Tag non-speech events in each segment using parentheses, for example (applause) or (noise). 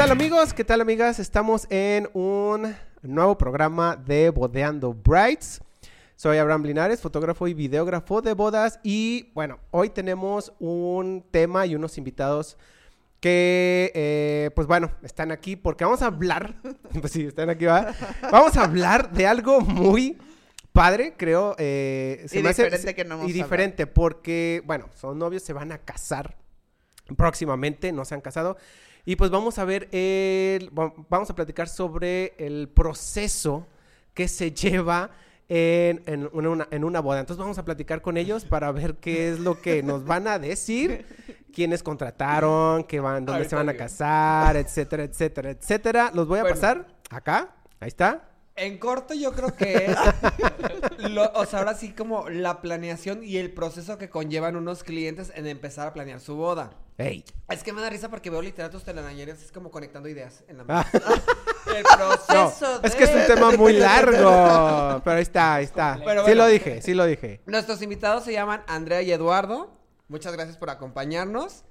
tal amigos? ¿Qué tal amigas? Estamos en un nuevo programa de Bodeando Brights. Soy Abraham Linares, fotógrafo y videógrafo de bodas y bueno, hoy tenemos un tema y unos invitados que eh, pues bueno, están aquí porque vamos a hablar, (laughs) pues sí, están aquí, ¿va? Vamos a hablar de algo muy padre, creo. eh, Y diferente que no hemos Y diferente porque, bueno, son novios, se van a casar próximamente, no se han casado. Y pues vamos a ver, el, va- vamos a platicar sobre el proceso que se lleva en, en una, en una boda. Entonces vamos a platicar con ellos para ver qué es lo que nos van a decir, quiénes contrataron, qué van, dónde se van a casar, etcétera, etcétera, etcétera. Los voy a Bueno. pasar acá, ahí está. En corto yo creo que es, lo- o sea, ahora sí como la planeación y el proceso que conllevan unos clientes en empezar a planear su boda. Ey. Es que me da risa porque veo literal tus telarañeros, es como conectando ideas en la Ah. mente. (laughs) El No, proceso es que es un de- tema muy largo, (laughs) pero ahí está, ahí está. Pero sí lo dije, sí lo dije. Nuestros invitados se llaman Andrea y Eduardo. Muchas gracias por acompañarnos.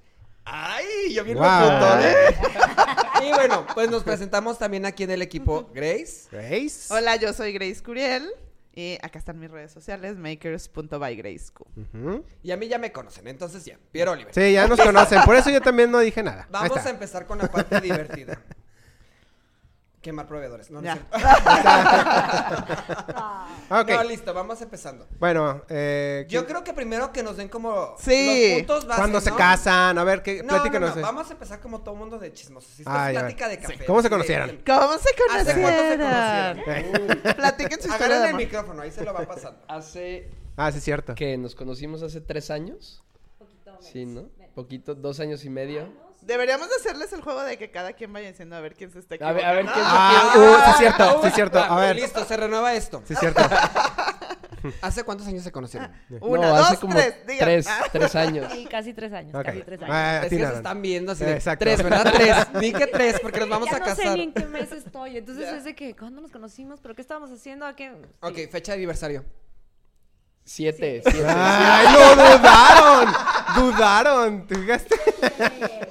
¡Ay! Yo bien locutor, ¿eh? Y bueno, pues nos presentamos también aquí en el equipo Grace. Grace. Hola, yo soy Grace Curiel. Y acá están mis redes sociales, makers.bygraceco. Ujú. Y a mí ya me conocen, entonces ya. Pierre Oliver. Sí, ya nos conocen, por eso yo también no dije nada. Vamos a empezar con la parte (laughs) divertida. Quemar proveedores. No, no, es Ya. cierto. (laughs) Ok. No, listo, vamos empezando. Bueno, eh, Yo ¿quién- creo que primero que nos den como Sí. los puntos base, ¿cuándo se ¿no? casan? A ver, ¿qué? No, no, platícanos. no, vamos a empezar como todo mundo de chismosos. Esto Ah, es plática de café. ¿Cómo se conocieron? ¿Cómo se ¿Hace cuánto se conocieron? conocieron? Eh. (laughs) Platiquen su historia Agarren el micrófono, ahí se lo va pasando. Hace Ah, sí, es cierto. que nos conocimos hace tres años. Sí, ¿no? Poquito, dos años y medio. Deberíamos de hacerles el juego de que cada quien vaya diciendo a ver quién se está A ver, equivocando. a ver quién Ah, se uh, sí es cierto, sí es cierto. A Ah, ver. Listo, se renueva esto. Sí es cierto. (laughs) ¿Hace cuántos años se conocieron? Una, no, dos, hace como tres, digan. tres, Ah. tres años. Sí, casi tres años, Ok. casi tres años. Ah, es que se están viendo así de Exacto. tres, ¿verdad? Tres. (laughs) Ni que tres, porque nos vamos ya a no casar. sé ni en qué mes estoy. Entonces es de que, ¿cuándo nos conocimos? ¿Pero qué estábamos haciendo? ¿A qué? Ok, fecha de aniversario. Siete, siete. ¡Ay, lo dudaron! ¡Dudaron! ¿Te fijaste?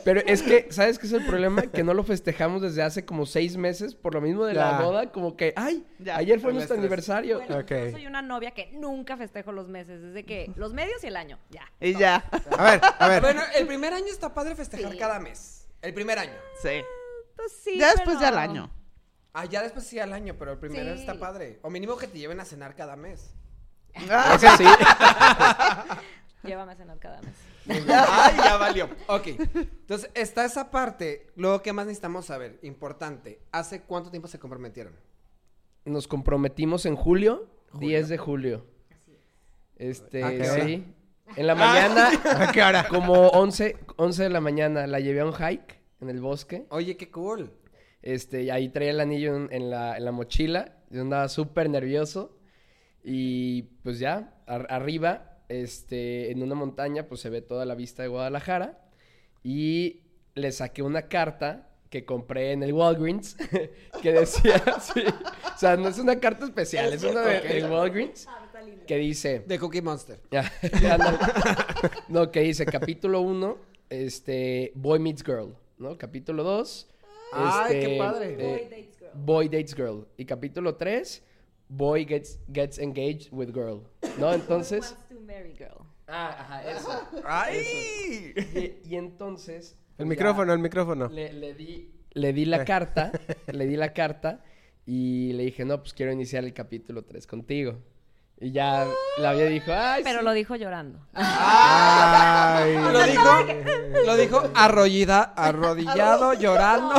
Pero es que, ¿sabes qué es el problema? Que no lo festejamos desde hace como seis meses por lo mismo de Ya. la boda. Como que, ay, Ya, ayer fue el nuestro aniversario. Bueno, yo soy una novia que nunca festejo los meses. Desde que los medios y el año. Ya. Y ya. A ver, a ver. Bueno, el primer año está padre festejar Sí. cada mes. El primer año. Sí. Pues sí. Ya después pero- ya al año. Ah, ya después sí al año, pero el primero Sí. está padre. O mínimo que te lleven a cenar cada mes. Ah, Eso sí. Llévame a cenar cada mes. Ay, ya valió. Ok. Entonces, está esa parte. Luego, ¿qué más necesitamos saber? Importante. ¿Hace cuánto tiempo se comprometieron? Nos comprometimos en julio, Julio. 10 de julio. Este, ¿A qué hora? sí. En la mañana, (laughs) ¿A qué hora? como 11, 11 de la mañana, la llevé a un hike en el bosque. Oye, qué cool. Este, y ahí traía el anillo en, en la, en la mochila. Yo andaba súper nervioso. Y pues ya, ar- arriba, este, en una montaña, pues se ve toda la vista de Guadalajara. Y le saqué una carta que compré en el Walgreens (laughs) que decía, (laughs) sí, o sea, no es una carta especial, es una de, de Walgreens que dice, De Cookie Monster. (laughs) ya, ya, ándale. No, que dice capítulo 1, este, Boy Meets Girl, ¿no? Capítulo 2, Ay, qué este, padre. eh, Boy Dates Girl. Y capítulo 3, Boy gets, gets engaged with girl, ¿no? Entonces... Wants to marry girl. Ah, ajá, eso. ¡Ay! Y, y entonces... El pues, micrófono, el micrófono. Le, le di, le di la carta, le di la carta y le dije, no, pues quiero iniciar el capítulo 3 contigo. Y ya la vida dijo, ay, Pero sí". lo dijo llorando. Ay. Lo dijo, lo dijo arrollida, arrodillado, llorando.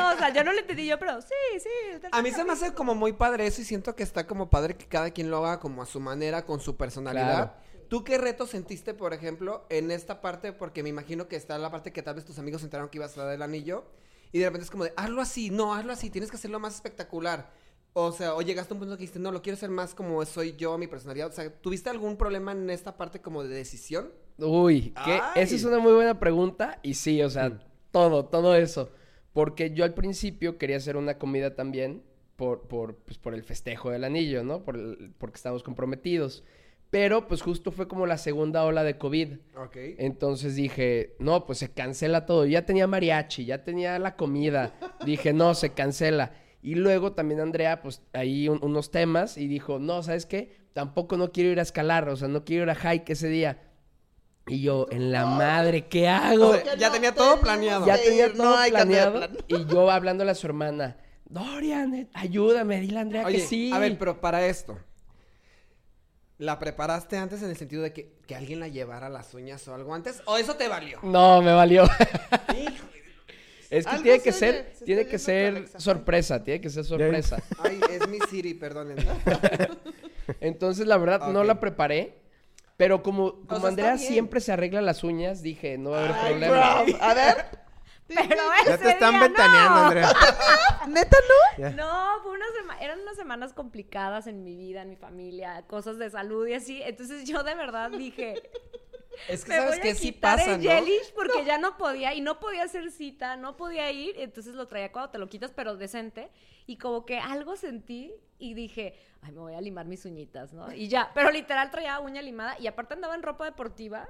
No, o sea, yo no le entendí yo, pero sí, sí. A mí se me hace como muy padre eso y siento que está como padre que cada quien lo haga como a su manera, con su personalidad. ¿Tú qué reto sentiste, por ejemplo, en esta parte? Porque me imagino que está la parte que tal vez tus amigos enteraron que ibas a dar el anillo y de repente es como de, hazlo así, no, hazlo así, tienes que hacerlo más espectacular. O sea, o llegaste a un punto que dijiste, no, lo quiero hacer más como soy yo, mi personalidad. O sea, ¿tuviste algún problema en esta parte como de decisión? Uy, que esa es una muy buena pregunta y sí, o sea, Mm. todo, todo eso. Porque yo al principio quería hacer una comida también por, por, pues, por el festejo del anillo, ¿no? Por el- porque estamos comprometidos. Pero pues justo fue como la segunda ola de COVID. Ok. Entonces dije, no, pues se cancela todo. Ya tenía mariachi, ya tenía la comida. (laughs) Dije, no, se cancela. Y luego también Andrea, pues ahí un- unos temas y dijo, no, ¿sabes qué? Tampoco no quiero ir a escalar, o sea, no quiero ir a hike ese día. Y yo, en la madre, ¿qué hago? O sea, ya tenía todo planeado. ya tenía ir, no todo hay de planeado. plan. Y yo hablándole a su hermana, Dorian, eh, ayúdame, dile a Andrea Oye, que sí. a ver, pero para esto, ¿la preparaste antes en el sentido de que, que alguien la llevara las uñas o algo antes? ¿O eso te valió? No, me valió. es que tiene que se ser, se tiene que ser sorpresa, tiene que ser sorpresa. Ay, es mi Siri, perdónenme. (laughs) Entonces, la verdad, no la preparé. Pero como, como sea, Andrea siempre se arregla las uñas, dije, no va a haber Ay, problema. bro. (laughs) A ver. Pero Ya te están día ventaneando, no. Andrea. (laughs) ¿Neta no? No, fue una sema- eran unas semanas complicadas en mi vida, en mi familia, cosas de salud y así. Entonces yo de verdad dije, Es que me sabes voy que a sí pasa, el ¿no? porque ya no podía y no podía hacer cita, no podía ir, entonces lo traía cuando te lo quitas, pero decente. Y como que algo sentí y dije, ay, me voy a limar mis uñitas, ¿no? Y ya, pero literal traía uña limada y aparte andaba en ropa deportiva.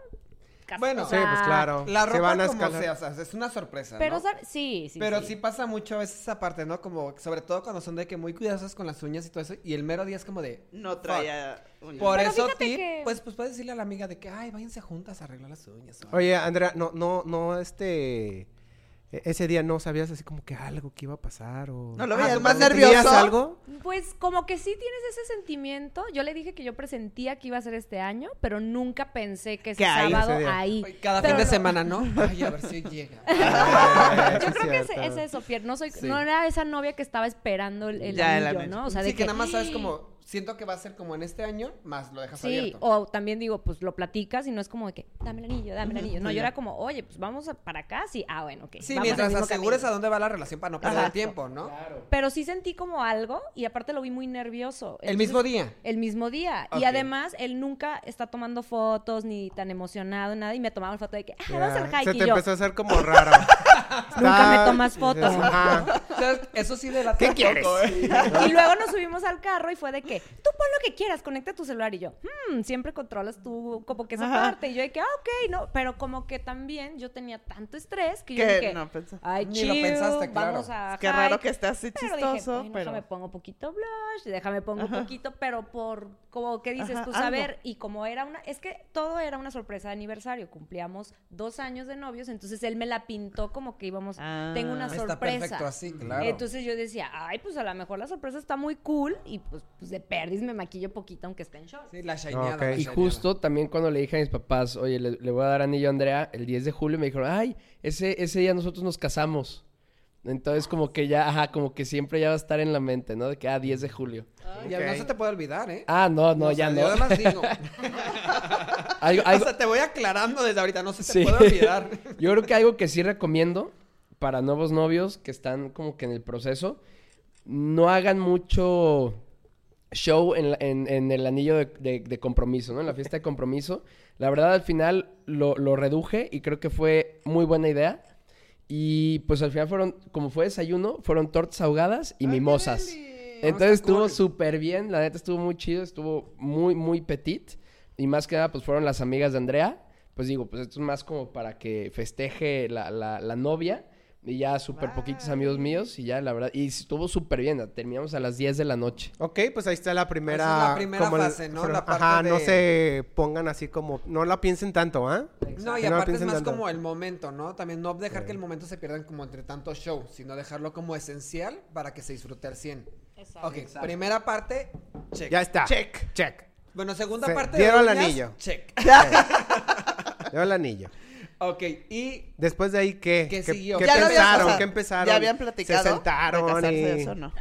Bueno, o Sí, pues claro. La Se ropa van a como sea, o sea, es una sorpresa, Pero, ¿no? Sí, sí. Pero sí pasa mucho a veces esa parte, ¿no? Como, sobre todo cuando son de que muy cuidadosas con las uñas y todo eso, y el mero día es como de... No traía uñas. Por Pero eso, tip, que- pues, pues puedes decirle a la amiga de que, ay, váyanse juntas a arreglar las uñas. Oye, Andrea, no, no, no, este... e- Ese día no sabías así como que algo que iba a pasar o... ¿No lo Ah, veías ¿tú más nervioso? algo? Pues como que sí tienes ese sentimiento. Yo le dije que yo presentía que iba a ser este año, pero nunca pensé que ese Que ahí. sábado Ese ahí. Cada Pero fin de no. semana, ¿no? (laughs) Ay, a ver si llega. Sí (laughs) Yo creo que es, es eso, Pierre. No, soy, Sí. no era esa novia que estaba esperando el, el Ya, anillo. ¿no? O sea, de sí, que, nada más sabes como, siento que va a ser como en este año, más lo dejas Sí, abierto. o también digo, pues lo platicas y no es como de que, dame el anillo, dame el anillo. No, sí, yo era como, oye, pues vamos a- para acá, sí. Ah, bueno, ok. Sí, vamos mientras asegures camino. a dónde va la relación para no perder tiempo, ¿no? Claro. Pero sí sentí como algo y aparte lo vi muy nervioso. El mismo día. El mismo día. Y además, él nunca está tomando fotos ni tan emocionado, nada. Y me tomaba foto de que, ah, vamos al hike. Se Y te yo, empezó a hacer como raro. (laughs) Nunca me tomas fotos. Ajá. (laughs) O sea, eso sí de la ¿Qué quieres? (laughs) Y luego nos subimos al carro y fue de que, tú pon lo que quieras, conecta tu celular. Y yo, hmm, siempre controlas tú como que esa Ajá. parte. Y yo de que, ah, ok, no. Pero como que también yo tenía tanto estrés que yo dije, no ay, Ni lo chill, pensaste, claro. vamos a Qué raro hike". que esté así Pero chistoso, dije, pero... déjame pongo poquito blush, déjame pongo Ajá. poquito, pero por, como que dices, Ajá, pues algo. a ver, y como era una, es que todo era una sorpresa de aniversario, cumplíamos dos años de novios, entonces él me la pintó como que íbamos, Ah. tengo una Está sorpresa. perfecto así, claro. Entonces yo decía, ay, pues a lo mejor la sorpresa está muy cool y pues, pues de perdis me maquillo poquito aunque esté en short. Sí, la shineada. Ok. la Y shineada. justo también cuando le dije a mis papás, oye, le, le voy a dar anillo a Andrea el 10 de julio, me dijeron, ay, ese, ese día nosotros nos casamos. Entonces como que ya, ajá, como que siempre ya va a estar en la mente, ¿no? De que, ah, 10 de julio. Y Ok. no se te puede olvidar, ¿eh? Ah, no, no, ya sea, no. Yo además digo. Algo- (laughs) algo- O sea, te voy aclarando desde ahorita, no se te Sí. puede olvidar. (laughs) Yo creo que algo que sí recomiendo para nuevos novios que están como que en el proceso, no hagan mucho show en, la- en- en el anillo de, de- de compromiso, ¿no? En la fiesta de compromiso. La verdad, al final lo, lo reduje y creo que fue muy buena idea. Y pues al final fueron, como fue desayuno, fueron tortas ahogadas y mimosas. Entonces estuvo súper bien, la neta estuvo muy chido, estuvo muy, muy petit. Y más que nada, pues fueron las amigas de Andrea. Pues digo, pues esto es más como para que festeje la, la, la novia. Y ya súper poquitos amigos míos. Y ya, la verdad, y estuvo súper bien. Terminamos a las 10 de la noche. Ok, pues ahí está la primera... Esa es la primera como el- fase, ¿no? La parte Ajá, no se pongan así como... No la piensen tanto, ¿ah? No, y no aparte es más tanto. como el momento, ¿no? También no dejar que el momento se pierda como entre tanto show, sino dejarlo como esencial para que se disfrute al 100. Exacto. Ok, primera parte, check. Ya está. Check. Check. Bueno, segunda Se parte (laughs) dieron el anillo. Check. Yo el anillo. Ok, y Después de ahí, ¿qué? ¿Qué siguió? ¿Qué Ya habían- pensaron? ¿Qué empezaron? ¿Ya habían platicado? Se sentaron de y... eso, no?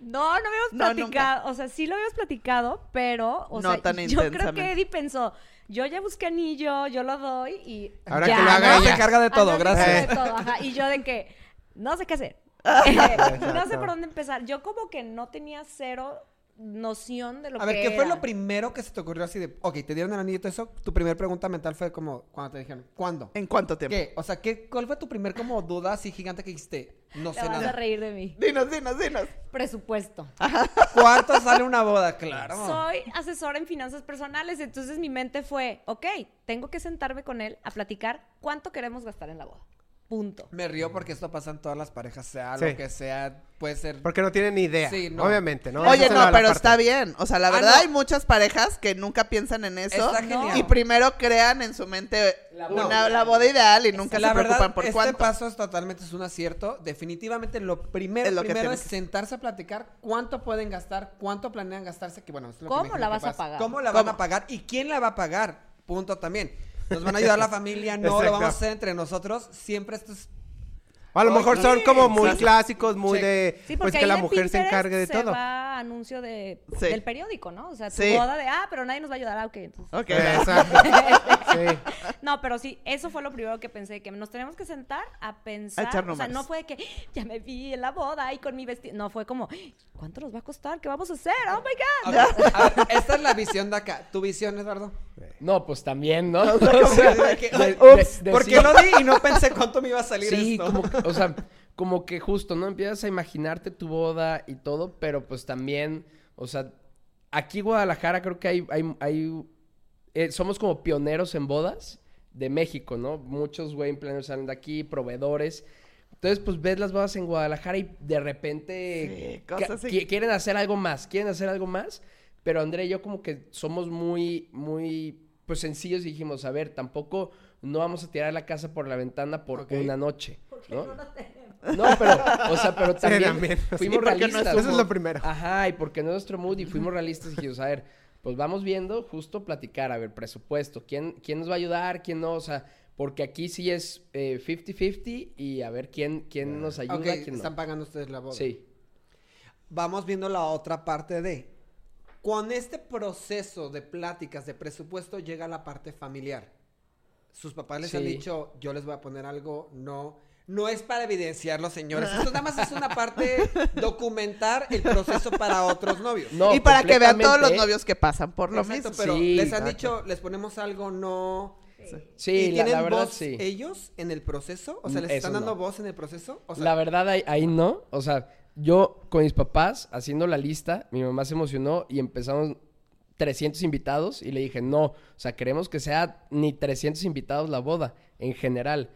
No, no habíamos No, platicado, o sea, sí lo habíamos platicado, pero, o No sea, tan yo creo que Eddie pensó, yo ya busqué anillo, yo lo doy y Ahora ya, que lo haga ¿no? se encarga de todo, Ah, se gracias. encarga de todo, ajá. Y yo de que, no sé qué hacer. (laughs) Eh, no sé por dónde empezar. Yo como que no tenía cero noción de lo A ver, que ¿qué fue lo primero que se te ocurrió así de, ok, te dieron el anillo y todo eso? Tu primera pregunta mental fue como, cuando te dijeron, ¿cuándo? ¿En cuánto tiempo? ¿Qué? O sea, ¿qué, ¿cuál fue tu primer como duda así gigante que dijiste? No Te sé vas a nada. reír de mí. Dinos, dinos, dinos. Presupuesto. ¿Cuánto sale una boda? Claro. Soy asesora en finanzas personales, entonces mi mente fue, ok, tengo que sentarme con él a platicar cuánto queremos gastar en la boda. Punto. Me río porque esto pasa en todas las parejas, sea Sí. lo que sea, puede ser... Porque no tienen ni idea. Sí, no. Obviamente, ¿no? Oye, no, pero está bien. O sea, la Ah, verdad no. hay muchas parejas que nunca piensan en eso. Está No. genial. Y primero crean en su mente La una, boda. la boda ideal y nunca la se preocupan por este cuánto. paso es totalmente es un acierto. Definitivamente lo primero, Es lo que primero es que- sentarse a platicar cuánto pueden gastar, cuánto planean gastarse, que bueno, es lo que ¿Cómo la vas a pagar? ¿Cómo la van a pagar? ¿Y quién la va a pagar? Punto también. Nos van a ayudar la familia, no lo vamos a hacer entre nosotros. Siempre esto es... O a lo mejor son como muy exacto. clásicos, muy de... Sí, pues que la mujer se encargue de se todo. va anuncio de, Sí. del periódico, ¿no? O sea, tu Sí. boda de, ah, pero nadie nos va a ayudar, ah, ok. entonces- Ok. (laughs) Exacto. sí. (laughs) No, pero sí, eso fue lo primero que pensé, que nos tenemos que sentar a pensar. A echar o sea, no fue que ya me vi en la boda y con mi vestido. No, fue como, ¿cuánto nos va a costar? ¿Qué vamos a hacer? Oh my God. A ver, esta es la visión de acá. ¿Tu visión, Eduardo? No, pues también, ¿no? (laughs) O sea, que- de- Ups, de- ¿por decir- qué lo di y no pensé cuánto me iba a salir Sí, esto? como, que- o sea, como que justo, ¿no? Empiezas a imaginarte tu boda y todo, pero pues también, o sea, aquí en Guadalajara creo que hay, hay, hay eh, somos como pioneros en bodas de México, ¿no? Muchos wedding planners salen de aquí, proveedores. Entonces, pues ves las bodas en Guadalajara y de repente Sí, cosas así. qui- quieren hacer algo más, quieren hacer algo más, pero André y yo como que somos muy, muy, pues sencillos y dijimos, a ver, tampoco no vamos a tirar la casa por la ventana por una noche, ¿no? No, pero, o sea, pero (laughs) Sí, también, fuimos Sí, no es realistas. Eso es lo primero. Ajá, y porque no es nuestro mood y fuimos realistas y dijimos, a ver, pues vamos viendo, justo platicar, a ver, presupuesto, ¿quién, quién nos va a ayudar, quién no? O sea, porque aquí sí es eh, 50-50 y a ver quién, quién nos ayuda, Ok, quién están no. pagando ustedes la boda. Sí. Vamos viendo la otra parte de... Con este proceso de pláticas de presupuesto llega la parte familiar. Sus papás les han dicho, yo les voy a poner algo, no... No es para evidenciarlo, señores. Esto (laughs) nada más es una parte documentar el proceso para otros novios. No, y para que vean todos los novios que pasan por lo Exacto, mismo. pero Sí, les han dicho, les ponemos algo, no... Sí, ¿Y la, tienen la verdad voz sí. ellos en el proceso? O sea, Mm, ¿les eso están dando no. voz en el proceso? O sea, la verdad ahí, ahí no, o sea, yo con mis papás haciendo la lista, mi mamá se emocionó y empezamos 300 invitados y le dije, no, o sea, queremos que sea ni 300 invitados la boda en general.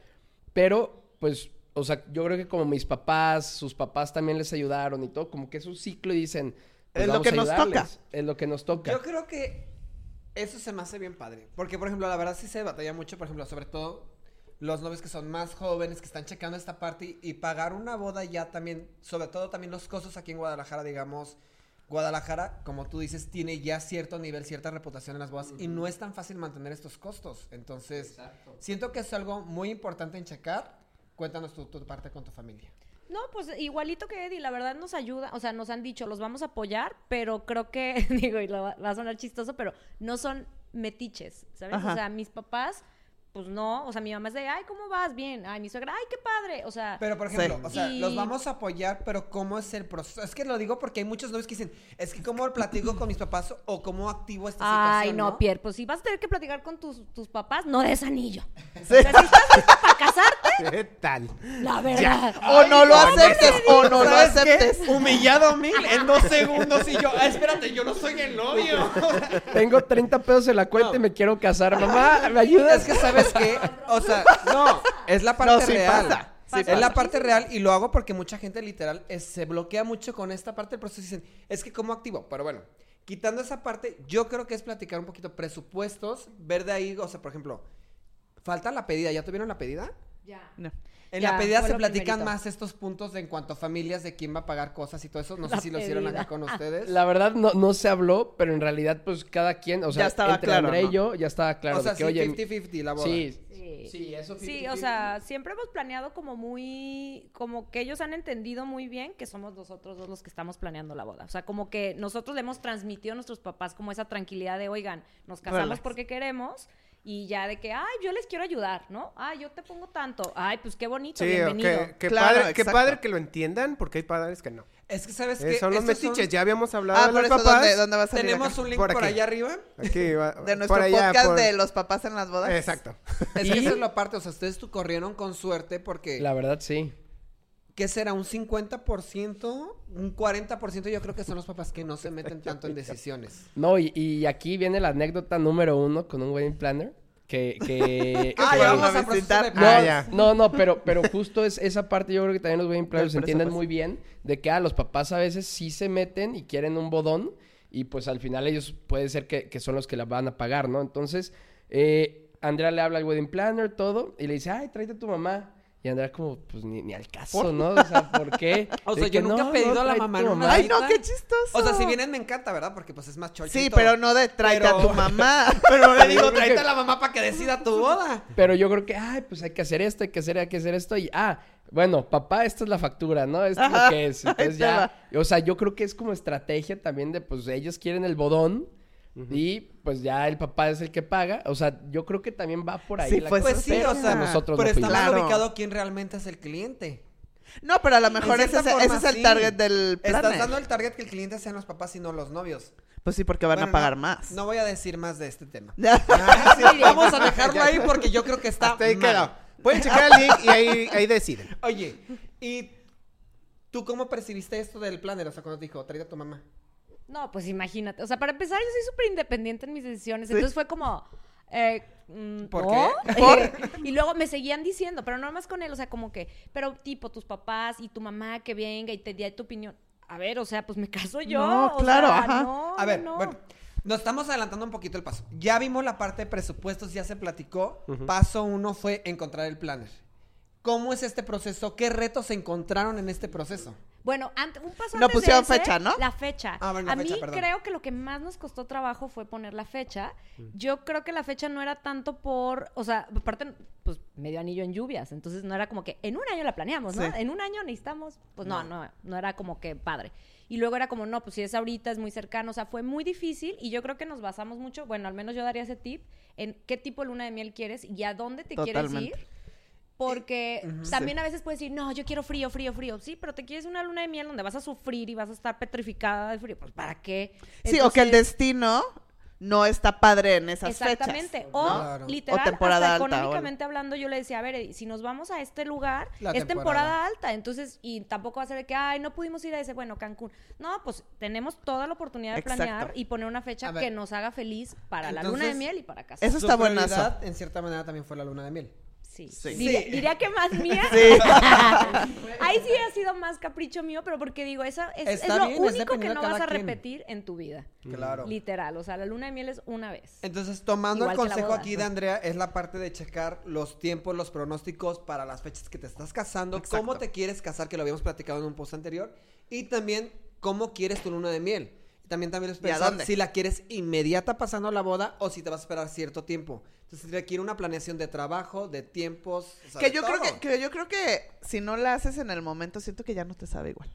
Pero, pues, o sea, yo creo que como mis papás, sus papás también les ayudaron y todo, como que es un ciclo y dicen, pues Es lo vamos que a nos toca. Es lo que nos toca. Yo creo que eso se me hace bien padre. Porque, por ejemplo, la verdad sí se batalla mucho, por ejemplo, sobre todo los novios que son más jóvenes, que están checando esta parte y, y pagar una boda ya también, sobre todo también los costos aquí en Guadalajara, digamos. Guadalajara, como tú dices, tiene ya cierto nivel, cierta reputación en las bodas y no es tan fácil mantener estos costos. Entonces, siento que es algo muy importante en checar. Cuéntanos tu, tu parte con tu familia. No, pues igualito que Eddie, la verdad nos ayuda, o sea, nos han dicho, los vamos a apoyar, pero creo que, (laughs) digo, y lo va, va a sonar chistoso, pero no son metiches, ¿sabes? Ajá. O sea, mis papás, pues no, o sea, mi mamá es de, ay, ¿cómo vas? Bien, ay, mi suegra, ay, qué padre, o sea, Pero, por Sí. ejemplo, o sea, Y- los vamos a apoyar, pero ¿cómo es el proceso? Es que lo digo porque hay muchos novios que dicen, es que cómo platico con mis papás o cómo activo esta ay, situación, no, Pierre, pues si vas a tener que platicar con tus, tus papás, no des anillo. Sí. (laughs) O sea, si estás listo para casarte, (laughs) ¿Qué tal? la verdad. O no lo aceptes, o no lo ¿Sabes qué? aceptes. Humillado mil en dos (laughs) segundos y yo, ah, espérate, yo no soy el novio. Tengo 30 pesos en la cuenta y me quiero casar. Mamá, ¿me ayudas? es que, ¿sabes qué? O sea, no, es la parte No, sí real. pasa, sí es pasa. la parte real y lo hago porque mucha gente literal es- se bloquea mucho con esta parte del proceso y dicen, es que ¿cómo activo? Pero bueno, quitando esa parte, yo creo que es platicar un poquito presupuestos, ver de ahí, o sea, por ejemplo, falta la pedida, ¿ya tuvieron la pedida? Ya. No. En Ya, la pedida se platican primerito. más estos puntos de en cuanto a familias, de quién va a pagar cosas y todo eso. No sé si lo hicieron acá con ustedes. La verdad no, no se habló, pero en realidad pues cada quien, o sea, Ya estaba entre claro, André ¿no? y yo ya estaba claro o sea, de sí, que oye, 50-50 la boda. sí, Sí. sí, eso Sí, o sea, siempre hemos planeado como muy, como que ellos han entendido muy bien que somos nosotros dos los que estamos planeando la boda. O sea, como que nosotros le hemos transmitido a nuestros papás como esa tranquilidad de, oigan, nos casamos Relax. porque queremos y ya de que, ay, yo les quiero ayudar, ¿no? Ay, yo te pongo tanto. Ay, pues qué bonito, Sí, bienvenido. que, que Claro, padre, que exacto. padre que lo entiendan, porque hay padres que no. Es que sabes Eh, que son los metiches, ya habíamos hablado Ah, de los eso, papás. ¿dónde, dónde va a salir Tenemos acá? un link Por allá arriba. Aquí va- (laughs) De nuestro por allá, podcast por- de los papás en las bodas. Exacto. (laughs) Es que esa es la parte, o sea, ustedes tu- corrieron con suerte porque La verdad, sí. ¿Qué será? ¿Un 50%? ¿Un 40%? Yo creo que son los papás que no se meten tanto en (laughs) decisiones. No, y, y aquí viene la anécdota número uno con un wedding planner. Que, que, (laughs) Ah, que ya vamos a visitar. No, Ah, ya. no, no, pero, pero justo es esa parte, yo creo que también los wedding planners entienden muy bien de que a los papás a veces sí se meten y quieren un bodón y pues al final ellos puede ser que, que son los que la van a pagar, ¿no? Entonces, eh, Andrea le habla al wedding planner, todo, y le dice, ay, tráete a tu mamá. Y Andrea como, pues ni, ni al caso, ¿no? O sea, ¿por qué? (laughs) O De sea, que, yo nunca he "No, pedido no, a la mamá una Ay, no, qué chistoso. O sea, si vienen me encanta, ¿verdad? Porque pues es más cholchito. Sí, pero no de tráete Pero- a tu mamá. (laughs) Pero le digo, tráete que- a la mamá para que decida tu boda. Pero yo creo que, ay, pues hay que hacer esto, hay que hacer, hay que hacer esto. Y, ah, bueno, papá, esta es la factura, ¿no? Esto es lo que es. Entonces ya, o sea, yo creo que es como estrategia también de, pues, ellos quieren el bodón y, pues, ya el papá es el que paga. O sea, yo creo que también va por ahí Sí, la pues, Pues sí, o sea, nosotros pero no está mal Claro. ubicado quién realmente es el cliente. No, pero a lo mejor ese, es- ese forma, es el sí. target del Estás planner. dando el target que el cliente sean los papás y no los novios. Pues sí, porque van Bueno, a pagar no- más. No voy a decir más de este tema. (laughs) Ah, sí, vamos a dejarlo (laughs) ahí porque yo creo que está Hasta ahí mal. quedó. Pueden checar el link y ahí, ahí deciden. Oye, ¿y tú cómo percibiste esto del planner? O sea, cuando te dijo, tráete a tu mamá. No, pues imagínate. O sea, para empezar, yo soy súper independiente en mis decisiones. Sí. Entonces fue como. Eh, mm, ¿Por ¿no? qué? (laughs) Y luego me seguían diciendo, pero no más con él, o sea, como que, pero tipo tus papás y tu mamá que venga y te dé tu opinión. A ver, o sea, pues me caso yo. No, o claro, sea, ajá. no, A ver, no. bueno, nos estamos adelantando un poquito el paso. Ya vimos la parte de presupuestos, ya se platicó. Paso uno fue encontrar el planner. ¿Cómo es este proceso? ¿Qué retos se encontraron en este proceso? Bueno, ante- un paso No antes pusieron de ese, fecha, ¿no? La fecha. Ah, bueno, la a fecha, mí perdón. creo que lo que más nos costó trabajo fue poner la fecha. Yo creo que la fecha no era tanto por, o sea, aparte, pues medio anillo en lluvias, entonces no era como que en un año la planeamos, ¿no? Sí. En un año necesitamos, pues no, no, no era como que padre. Y luego era como, no, pues si es ahorita, es muy cercano, o sea, fue muy difícil y yo creo que nos basamos mucho, bueno, al menos yo daría ese tip, en qué tipo de luna de miel quieres y a dónde te quieres ir. Porque también a veces puedes decir, no, yo quiero frío, frío, frío. Sí, pero te quieres una luna de miel donde vas a sufrir y vas a estar petrificada de frío. Pues, ¿para qué? Sí, o que el destino no está padre en esas Exactamente. fechas. O Claro. literal, O temporada hasta alta, o económicamente hablando, yo le decía, a ver, Eddie, si nos vamos a este lugar, La es temporada. temporada. alta. Entonces, y tampoco va a ser de que, ay, no pudimos ir a ese, bueno, Cancún. No, pues tenemos toda la oportunidad de Exacto. planear y poner una fecha que nos haga feliz para la luna de miel y para casa. Eso está buenazo. en cierta manera, también fue la luna de miel. Sí. Sí. Diría, Sí. diría que más mía. (laughs) Sí. (laughs) Ahí sí ha sido más capricho mío, pero porque digo, esa es, es lo bien, es único que no vas a quien. repetir en tu vida. Claro. Literal. O sea, la luna de miel es una vez. Entonces, tomando Igual el consejo boda. aquí de Andrea, es la parte de checar los tiempos, los pronósticos para las fechas que te estás casando, Exacto. cómo te quieres casar, que lo habíamos platicado en un post anterior, y también cómo quieres tu luna de miel. Y también también es ¿Y a pensar dónde? si la quieres inmediata pasando la boda o si te vas a esperar cierto tiempo. Entonces requiere una planeación de trabajo, de tiempos. o sea, Que de yo creo que, que yo creo que si no la haces en el momento, siento que ya no te sabe igual.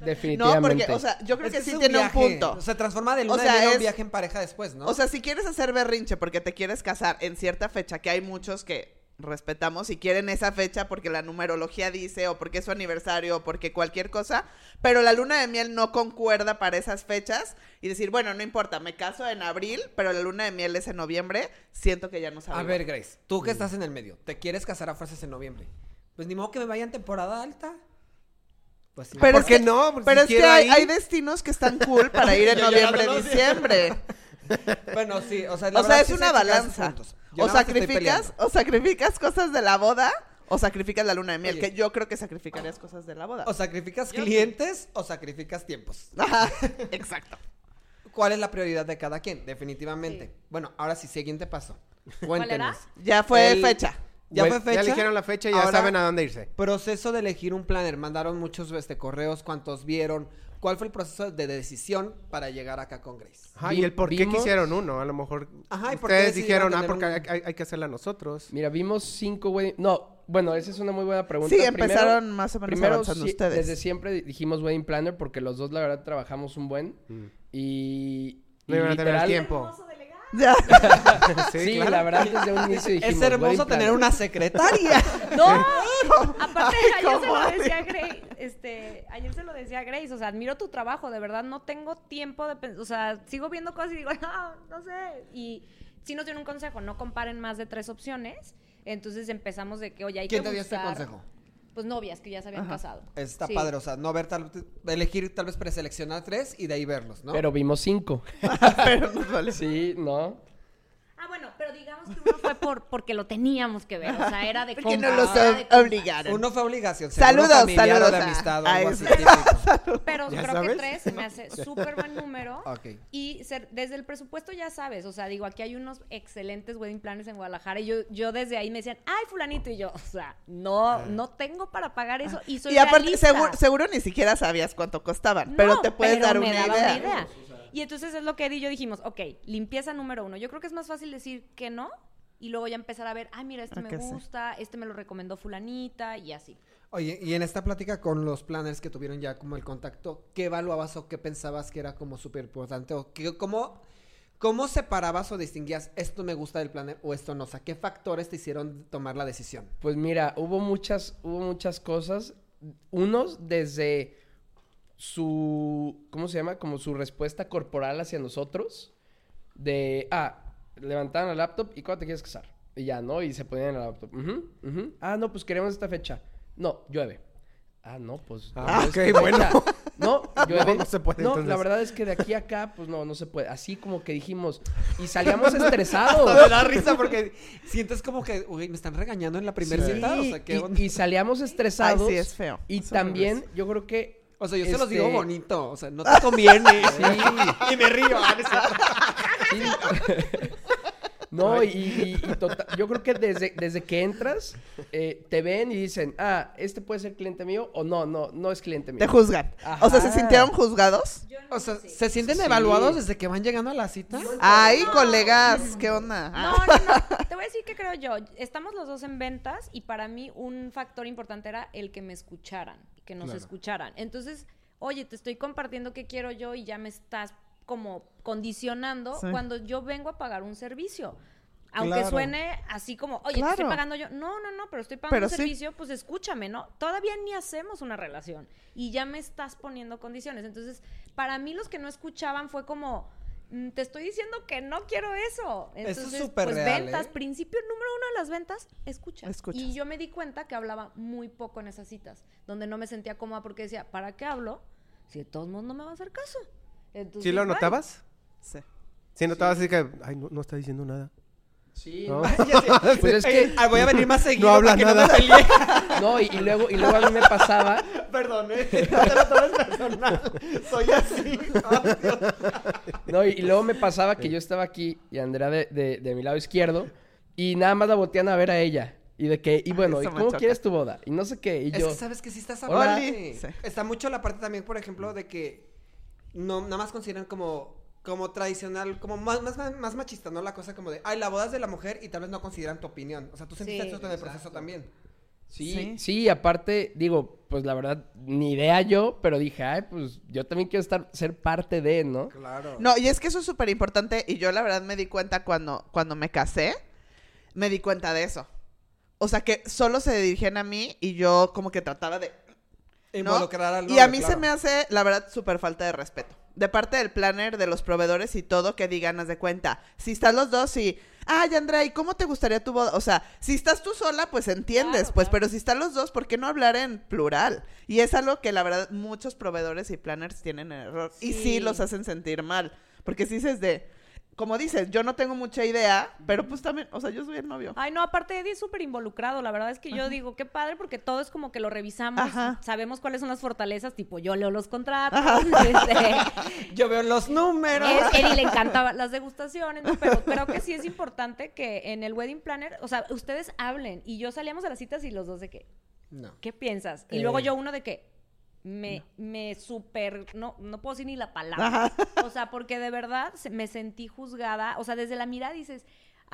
No, Definitivamente. porque, o sea, yo creo Es que es sí tiene viaje, un punto. Se transforma de luna O sea, de a un es- viaje en pareja después, ¿no? O sea, si quieres hacer berrinche porque te quieres casar en cierta fecha, que hay muchos que respetamos y quieren esa fecha porque la numerología dice o porque es su aniversario o porque cualquier cosa, pero la luna de miel no concuerda para esas fechas y decir, bueno, no importa, me caso en abril, pero la luna de miel es en noviembre, siento que ya no sabe. A ver, Grace, tú que estás en el medio, te quieres casar a fuerzas en noviembre. Pues ni modo que me vaya en temporada alta. Pues sí. Pero ¿Por es qué que- no? Porque Pero si es que hay, destinos que están cool para ir en (laughs) noviembre, diciembre. Bueno, sí, o sea, la O sea, es sí una se balanza. Yo O sacrificas, o sacrificas cosas de la boda o sacrificas la luna de miel, Oye. que yo creo que sacrificarías cosas de la boda. O sacrificas clientes o sacrificas tiempos. Ajá, (laughs) exacto. ¿Cuál es la prioridad de cada quien? Definitivamente. Sí. Bueno, ahora sí, siguiente paso. ¿Cuál era? Cuéntenos. Ya fue El- fecha. ¿Ya fue fecha? Ya eligieron la fecha y ya Ahora, saben a dónde irse. Proceso de elegir un planner. Mandaron muchos este, correos, cuántos vieron. ¿Cuál fue el proceso de decisión para llegar acá con Grace? Ajá, y el por qué quisieron uno. A lo mejor Ajá, ¿y por qué ustedes decidieron dijeron, ah, porque un- hay, hay- que hacerla nosotros. Mira, vimos cinco wedding... No, bueno, esa es una muy buena pregunta. Sí, Primero- empezaron más o menos Primero, avanzando ustedes. desde siempre dijimos wedding planner porque los dos, la verdad, trabajamos un buen. Mm. Y... No iban a tener el literal- tiempo. (laughs) Ya. Sí, la verdad, desde un inicio dijimos... Es hermoso tener una secretaria. (laughs) No, aparte Ay, ayer se ¿cómo lo decía Grace, este, ayer se lo decía Grace, o sea, admiro tu trabajo, de verdad no tengo tiempo de, pen- o sea, sigo viendo cosas y digo, no, no sé, y sí nos dieron un consejo, no comparen más de tres opciones, entonces empezamos de que, oye, hay ¿Quién que te dio este consejo? Pues novias que ya se habían Ajá. casado. Está Sí. padre, o sea, no ver tal elegir tal vez preseleccionar tres y de ahí verlos, ¿no? Pero vimos cinco. (laughs) Pero nos vale. Sí, ¿no? Ah, digamos que uno fue por, porque lo teníamos que ver, o sea, era de Porque no compas, los obligaron. uno fue obligación, Saludos, saludos de a- amistad o a algo así ese. típico. (laughs) Pero ¿Ya creo sabes? que tres se me hace (laughs) súper buen número. Y ser- desde el presupuesto ya sabes, o sea, digo, aquí hay unos excelentes wedding planners en Guadalajara y yo, yo desde ahí me decían, ay, fulanito, y yo, o sea, no, no tengo para pagar eso y soy Y aparte, realista. seguro, seguro ni siquiera sabías cuánto costaban, pero No, te puedes pero dar me una daba idea. Y entonces es lo que Eddie y yo dijimos, ok, limpieza número uno. Yo creo que es más fácil decir que no y luego ya empezar a ver, ay, mira, este Ah, me gusta, este me lo recomendó fulanita y así. Oye, y en esta plática con los planners que tuvieron ya como el contacto, ¿qué evaluabas o qué pensabas que era como súper importante? ¿O qué, cómo, cómo separabas o distinguías esto me gusta del planner o esto no? O sea, ¿qué factores te hicieron tomar la decisión? Pues mira, hubo muchas, hubo muchas cosas. Unos desde su, ¿cómo se llama? Como su respuesta corporal hacia nosotros. De, ah, levantaban la laptop y ¿cuándo te quieres casar? Y ya, ¿no? Y se ponían en la laptop. Ah, no, pues queremos esta fecha. No, llueve. Ah, no, pues. Ah, no, ok, bueno. fecha. (laughs) No, llueve. No, no se puede, No, entonces. la verdad es que de aquí a acá, pues no, no se puede. Así como que dijimos. Y salíamos (laughs) estresados. me da risa porque sientes como que, uy, me están regañando en la primera Sí, cita. O sea, ¿qué y- onda? y, salíamos estresados. Ay, sí, es feo. Y también, yo creo que. O sea, yo se los este, digo bonito, o sea, no te conviene. (laughs) (laughs) y me río. ah, no sí. (laughs) y, y- y tota- yo creo que desde, desde que entras, eh, te ven y dicen, ah, este puede ser cliente mío, o no, no, no es cliente mío. Te juzgan. O sea, ¿se sintieron juzgados? O sea, ¿se sienten Sí. evaluados desde que van llegando a la cita? Ay, colegas, ¿qué onda? No, no, no. Te voy a decir que creo yo. Estamos los dos en ventas y para mí un factor importante era el que me escucharan, que nos escucharan. Entonces, oye, te estoy compartiendo qué quiero yo y ya me estás como condicionando Sí. cuando yo vengo a pagar un servicio. Aunque Claro. suene así como, oye, te estoy pagando yo. No, no, no, pero estoy pagando Pero un sí. servicio, pues escúchame, ¿no? Todavía ni hacemos una relación y ya me estás poniendo condiciones. Entonces, para mí los que no escuchaban fue como, te estoy diciendo que no quiero eso. Eso es Entonces, súper pues real, ventas, ¿eh? principio número uno de las ventas, escucha. Escuchas. Y yo me di cuenta que hablaba muy poco en esas citas, donde no me sentía cómoda porque decía, ¿para qué hablo? Si de todos modos no me va a hacer caso. Entonces, ¿Sí lo notabas? Sí. Sí, notabas así que, ay, no, no está diciendo nada. Sí, ¿No? no. (laughs) Pues (laughs) es que, Ah, voy a venir más seguido No habla para que no nada. me pelee. (laughs) no, y, y luego, y luego a mí me pasaba, Perdón, ¿eh? No te lo tomes personal. Soy así. No, y, y luego me pasaba que yo estaba aquí y Andrea de, de, de mi lado izquierdo, y nada más la voltean a ver a ella. Y de que, y bueno, ¿y eso cómo choca. quieres tu boda? Y no sé qué, y Es yo... que sabes que sí estás hablando. Sí. Está mucho la parte también, por ejemplo, de que no nada más consideran como como tradicional, como más, más, más machista, ¿no? La cosa como de, ay, la boda es de la mujer y tal vez no consideran tu opinión. O sea, tú sentiste Sí. esto en el proceso también. Sí, Sí. sí, aparte, digo, pues la verdad, ni idea yo, pero dije, ay, pues yo también quiero estar, ser parte de, ¿no? Claro. No, y es que eso es súper importante y yo la verdad me di cuenta cuando, cuando me casé, me di cuenta de eso. O sea, que solo se dirigían a mí y yo como que trataba de... ¿no? Involucrar al y novio, a mí se me hace, la verdad, súper falta de respeto. De parte del planner, de los proveedores y todo, que digan, haz de cuenta. Si están los dos y, ay, Andrea, ¿y cómo te gustaría tu boda? O sea, si estás tú sola, pues entiendes, Claro, pues, claro. pero si están los dos, ¿por qué no hablar en plural? Y es algo que la verdad muchos proveedores y planners tienen en error. Y Sí. los hacen sentir mal. Porque si dices de, como dices, yo no tengo mucha idea, pero pues también, o sea, yo soy el novio. Ay, no, aparte Eddie es súper involucrado. La verdad es que yo digo, qué padre, porque todo es como que lo revisamos. Ajá. Sabemos cuáles son las fortalezas, tipo, yo leo los contratos. (laughs) este, (laughs) Yo veo los números. es, Eddie le (laughs) encantaban las degustaciones, ¿no? pero creo que sí es importante que en el wedding planner, o sea, ustedes hablen. Y yo salíamos a las citas y los dos de que, No. ¿qué piensas? Y Eh. luego yo uno de que me, me súper, no, no puedo decir ni la palabra. O sea, porque de verdad me sentí juzgada. O sea, desde la mirada dices,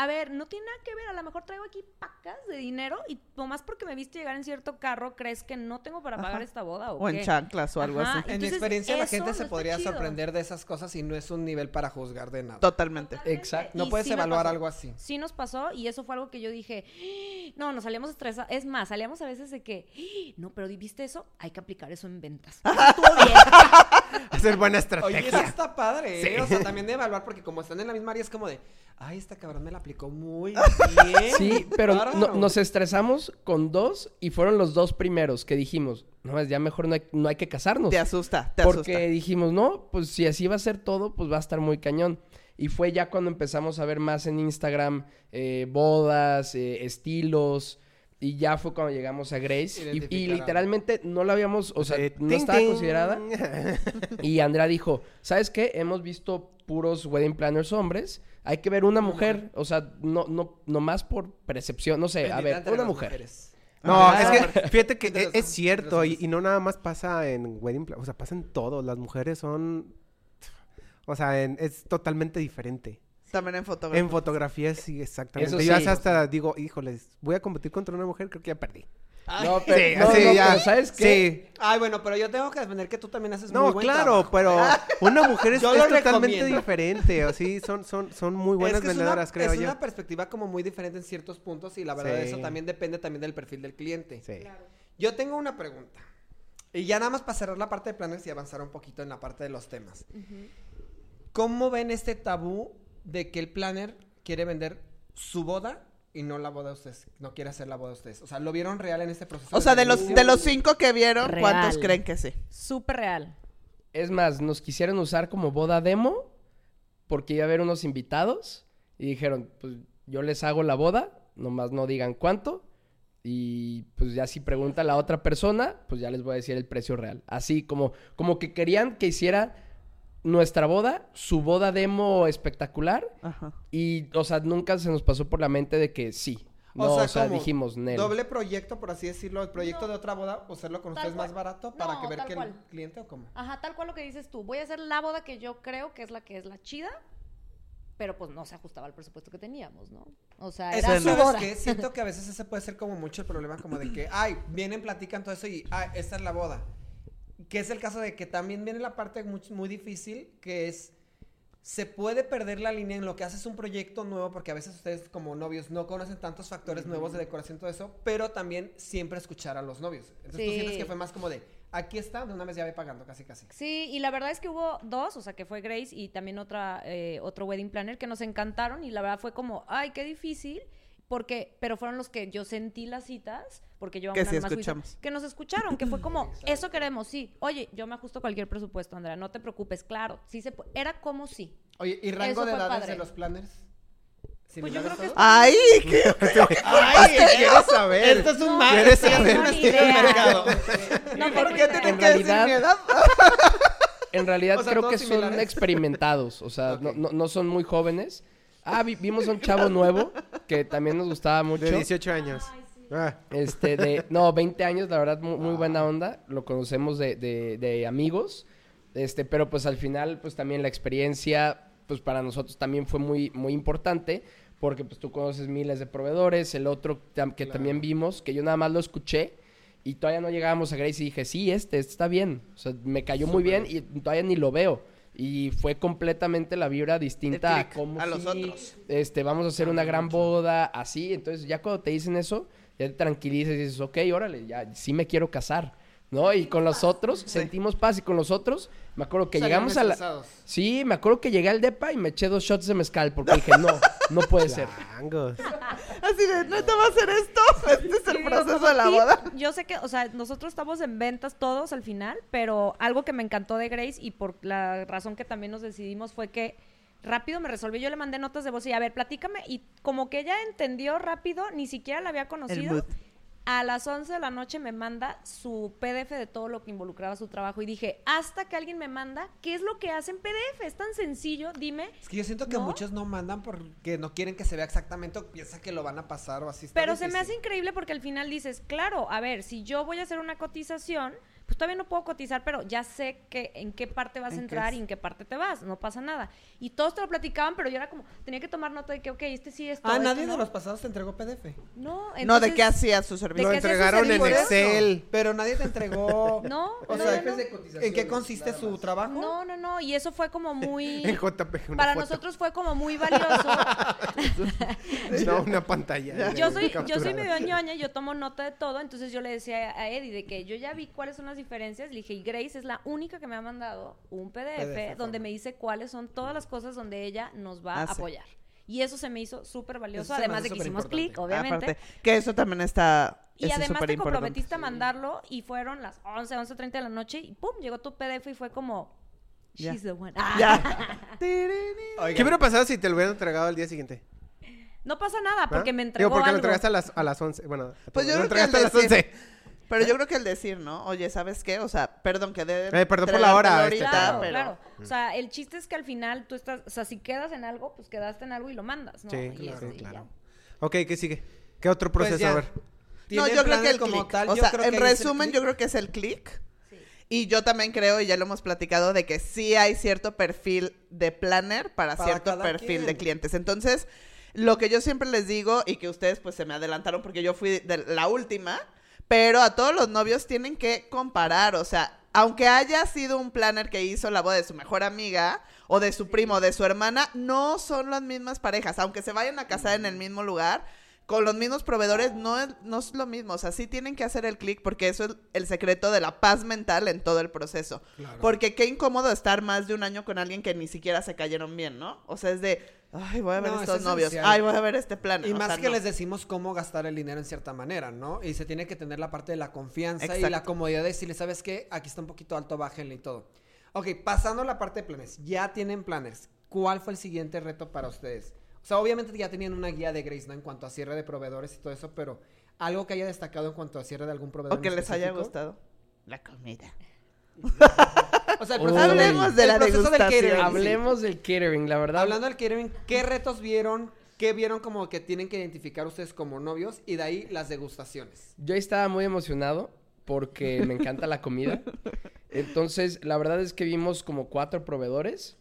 a ver, no tiene nada que ver, a lo mejor traigo aquí pacas de dinero y nomás porque me viste llegar en cierto carro, ¿crees que no tengo para pagar Ajá. esta boda o, O en chanclas o algo Ajá, así. En mi experiencia la gente no se podría chido. sorprender de esas cosas y no es un nivel para juzgar de nada. Totalmente. Exacto. No Y puedes sí evaluar algo así. Sí nos pasó y eso fue algo que yo dije, "Ah, no, nos salíamos estresados. Es más, salíamos a veces de que, "Ah, no, pero ¿viste eso? Hay que aplicar eso en ventas. Eso (laughs) estuvo bien. (laughs) Hacer buena Oye, eso estrategia. está padre, ¿eh? Sí. O sea, también de evaluar, porque como están en la misma área, es como de, ay, esta cabrón me la aplicó muy bien. Sí, pero no- nos estresamos con dos y fueron los dos primeros que dijimos, no, ya mejor no hay, no hay que casarnos. Te asusta, te Porque asusta. dijimos, no, pues si así va a ser todo, pues va a estar muy cañón. Y fue ya cuando empezamos a ver más en Instagram eh, bodas, eh, estilos. Y ya fue cuando llegamos a Grace. Y, literalmente no la habíamos, o sea, Eh, no ting, estaba ting. considerada. (laughs) Y Andrea dijo, ¿sabes qué? Hemos visto puros wedding planners hombres. Hay que ver una mujer. O sea, no, no, no más por percepción. No sé, a ver, una mujer. mujeres. No, Ah, es que fíjate que Entre es, cierto y, no nada más pasa en wedding, o sea, pasa en todo. Las mujeres son, o sea, en- es totalmente diferente. También en fotografía. En fotografía sí, exactamente. Eso Yo sí. hasta digo, híjoles, voy a competir contra una mujer, creo que ya perdí. No, pero, Sí, no, así no, ya. pero ¿sabes qué? Sí. Ay, bueno, pero yo tengo que defender que tú también haces muy No, buen claro, trabajo. pero (laughs) una mujer es, es totalmente recomiendo. diferente. O sí, son, son, son muy buenas Es que es una- vendedoras, creo es yo. una perspectiva como muy diferente en ciertos puntos y la verdad Sí. eso también depende también del perfil del cliente. Sí. Yo tengo una pregunta. Y ya nada más para cerrar la parte de planners y avanzar un poquito en la parte de los temas. ¿Cómo ven este tabú de que el planner quiere vender su boda y no la boda de ustedes? No quiere hacer la boda de ustedes. O sea, ¿lo vieron real en este proceso? O sea, de los, de los cinco que vieron, Real. ¿cuántos creen que sí? Súper real. Es más, nos quisieron usar como boda demo porque iba a haber unos invitados y dijeron, pues yo les hago la boda, nomás no digan cuánto y pues ya si pregunta la otra persona, pues ya les voy a decir el precio real. Así como, como que querían que hiciera nuestra boda, su boda demo espectacular Ajá. y, o sea, nunca se nos pasó por la mente de que sí. No, o sea, como dijimos, Nel. Doble proyecto, por así decirlo, el proyecto de otra boda, hacerlo con Tal ustedes más barato para No, que ver que el cual. cliente o cómo. Ajá, tal cual lo que dices tú. Voy a hacer la boda que yo creo que es la que es la chida, pero pues no se ajustaba al presupuesto que teníamos, ¿no? O sea, Eso, era su ¿sabes boda. qué? Siento que a veces ese puede ser como mucho el problema, como de que, (clears throat) ay, vienen, platican todo eso y, ay, esta es la boda. Que es el caso de que también viene la parte muy, muy difícil, que es, se puede perder la línea en lo que haces un proyecto nuevo, porque a veces ustedes como novios no conocen tantos factores nuevos de decoración y todo eso, pero también siempre escuchar a los novios. Entonces tú sientes que fue más como de, aquí está, de una vez ya ve pagando, casi casi. Sí, y la verdad es que hubo dos, o sea, que fue Grace y también otra, eh, otro wedding planner que nos encantaron y la verdad fue como, ay, qué difícil, porque, pero fueron los que yo sentí las citas, porque yo Que sí juicio, escuchamos. que nos escucharon, que fue (laughs) como, eso queremos, sí, oye, yo me ajusto cualquier presupuesto, Andrea, no te preocupes, claro, sí se era como sí. Oye, ¿y rango Eso de edades padre. de los planners? Pues yo creo que ¿Similares ¡Ay! qué- (laughs) Ay, ¿quieres saber? Esto es un No, mal. ¿Quieres es saber? (laughs) No, mercado. No, ¿Por qué tienen En que decir realidad- mi edad? En realidad O sea, creo que son similares. experimentados, o sea, Ok. no, no, no son muy jóvenes. Ah, vi- vimos a un chavo nuevo que también nos gustaba mucho. De 18 años. Ah, Este, de, no, 20 años, la verdad, muy, muy buena onda. Lo conocemos de, de, de amigos. Este, pero pues al final, pues también la experiencia, pues para nosotros también fue muy, muy importante. Porque pues tú conoces miles de proveedores. El otro tam- que Claro. también vimos, que yo nada más lo escuché. Y todavía no llegábamos a Grace y dije, sí, este, este está bien. O sea, me cayó muy bien y todavía ni lo veo. Y fue completamente la vibra distinta a cómo a los sí, otros. este, vamos a hacer una gran boda, así. Entonces, ya cuando te dicen eso, ya te tranquilizas y dices, ok, órale, ya sí me quiero casar, ¿no? Y con los otros sentimos paz y con los otros, me acuerdo que llegamos a la... Sí, me acuerdo que llegué al depa y me eché dos shots de mezcal porque dije, no, no puede ser. changos. (laughs) Así de, ¿neta va a hacer esto? Este es el Sí, proceso de la boda. Yo sé que, o sea, nosotros estamos en ventas todos al final, pero algo que me encantó de Grace y por la razón que también nos decidimos fue que rápido me resolvió. Yo le mandé notas de voz y, a ver, platícame. Y como que ella entendió rápido, ni siquiera la había conocido. mood. A las 11 de la noche me manda su PDF de todo lo que involucraba su trabajo y dije, hasta que alguien me manda, ¿qué es lo que hace en PDF? Es tan sencillo, dime. Es que yo siento que ¿No? muchos no mandan porque no quieren que se vea exactamente o piensan que lo van a pasar o así. está Pero se me hace increíble porque al final dices, claro, a ver, si yo voy a hacer una cotización, pues todavía no puedo cotizar, pero ya sé que en qué parte vas a ¿En qué entrar es? y en qué parte te vas, no pasa nada. Y todos te lo platicaban, pero yo era como, tenía que tomar nota de que, ok, este sí, esto, Ah, esto nadie no. de los pasados te entregó PDF. No, No, ¿de entonces- qué hacía su ¿De servicio? Lo entregaron en? Excel. Pero nadie te entregó. (laughs) No, O no, sea, no, no. ¿en qué consiste su trabajo? No, no, no, y eso fue como muy... (laughs) En JPG una Para foto. nosotros fue como muy valioso. (laughs) No, una pantalla. yo soy, yo soy medio ñoña, yo tomo nota de todo, entonces yo le decía a Eddie de que yo ya vi cuáles son las diferencias, le dije, y Grace es la única que me ha mandado un PDF, PDF, donde forma. me dice cuáles son todas las cosas donde ella nos va a Hace. apoyar. Y eso se me hizo súper valioso, además de que hicimos clic, obviamente. Aparte, que eso también está. Y eso además te comprometiste a mandarlo y fueron las 11, 11.30 de la noche y pum, llegó tu PDF y fue como, Ya. she's the one. (laughs) Oigan, ¿Qué hubiera pasado si te lo hubieran entregado al día siguiente? No pasa nada, porque ¿Ah? me entregó Digo, porque lo algo. entregaste a las, a las 11. Bueno, Pues yo lo entregaste a las al decir- 11. Pero yo creo que el decir, ¿no? Oye, ¿sabes qué? O sea, perdón que de. Eh, perdón por la hora, entregártelo este, ahorita, Claro, pero- claro. O sea, el chiste es que al final tú estás, o sea, si quedas en algo, pues quedaste en algo y lo mandas, ¿no? Sí, Y claro, este, claro. Ok, ¿qué sigue? ¿Qué otro Pues proceso? a ver. No, ¿tienen yo creo que el como click. tal? o Yo sea, en resumen, yo creo que es el click. Sí. Y yo también creo, y ya lo hemos platicado, de que sí hay cierto perfil de planner para, Para cierto perfil quien. de clientes. Entonces, lo que yo siempre les digo, y que ustedes pues se me adelantaron porque yo fui de la última, pero a todos los novios tienen que comparar, o sea, aunque haya sido un planner que hizo la boda de su mejor amiga o de su primo o de su hermana, no son las mismas parejas, aunque se vayan a casar en el mismo lugar. Con los mismos proveedores no es, no es lo mismo, o sea, sí tienen que hacer el clic porque eso es el secreto de la paz mental en todo el proceso. Porque qué incómodo estar más de un año con alguien que ni siquiera se cayeron bien, ¿no? O sea, es de, ay, voy a ver No, es estos novios, esencial. ay, voy a ver este plan. Y o más sea, que no. les decimos cómo gastar el dinero en cierta manera, ¿no? Y se tiene que tener la parte de la confianza y la comodidad de decirle, ¿sabes qué? Aquí está un poquito alto, bájenle y todo. Ok, pasando a la parte de planes. Ya tienen planes. ¿Cuál fue el siguiente reto para ustedes? O sea, obviamente ya tenían una guía de Grace, ¿no? En cuanto a cierre de proveedores y todo eso, pero algo que haya destacado en cuanto a cierre de algún proveedor. O que les haya gustado. La comida. O sea, el Uy. proceso, Hablemos de el la proceso del catering. Hablemos del catering, la verdad. Hablando del catering, ¿qué retos vieron? ¿Qué vieron como que tienen que identificar ustedes como novios? Y de ahí las degustaciones. Yo estaba muy emocionado porque me encanta la comida. (laughs) Entonces, la verdad es que vimos como cuatro proveedores.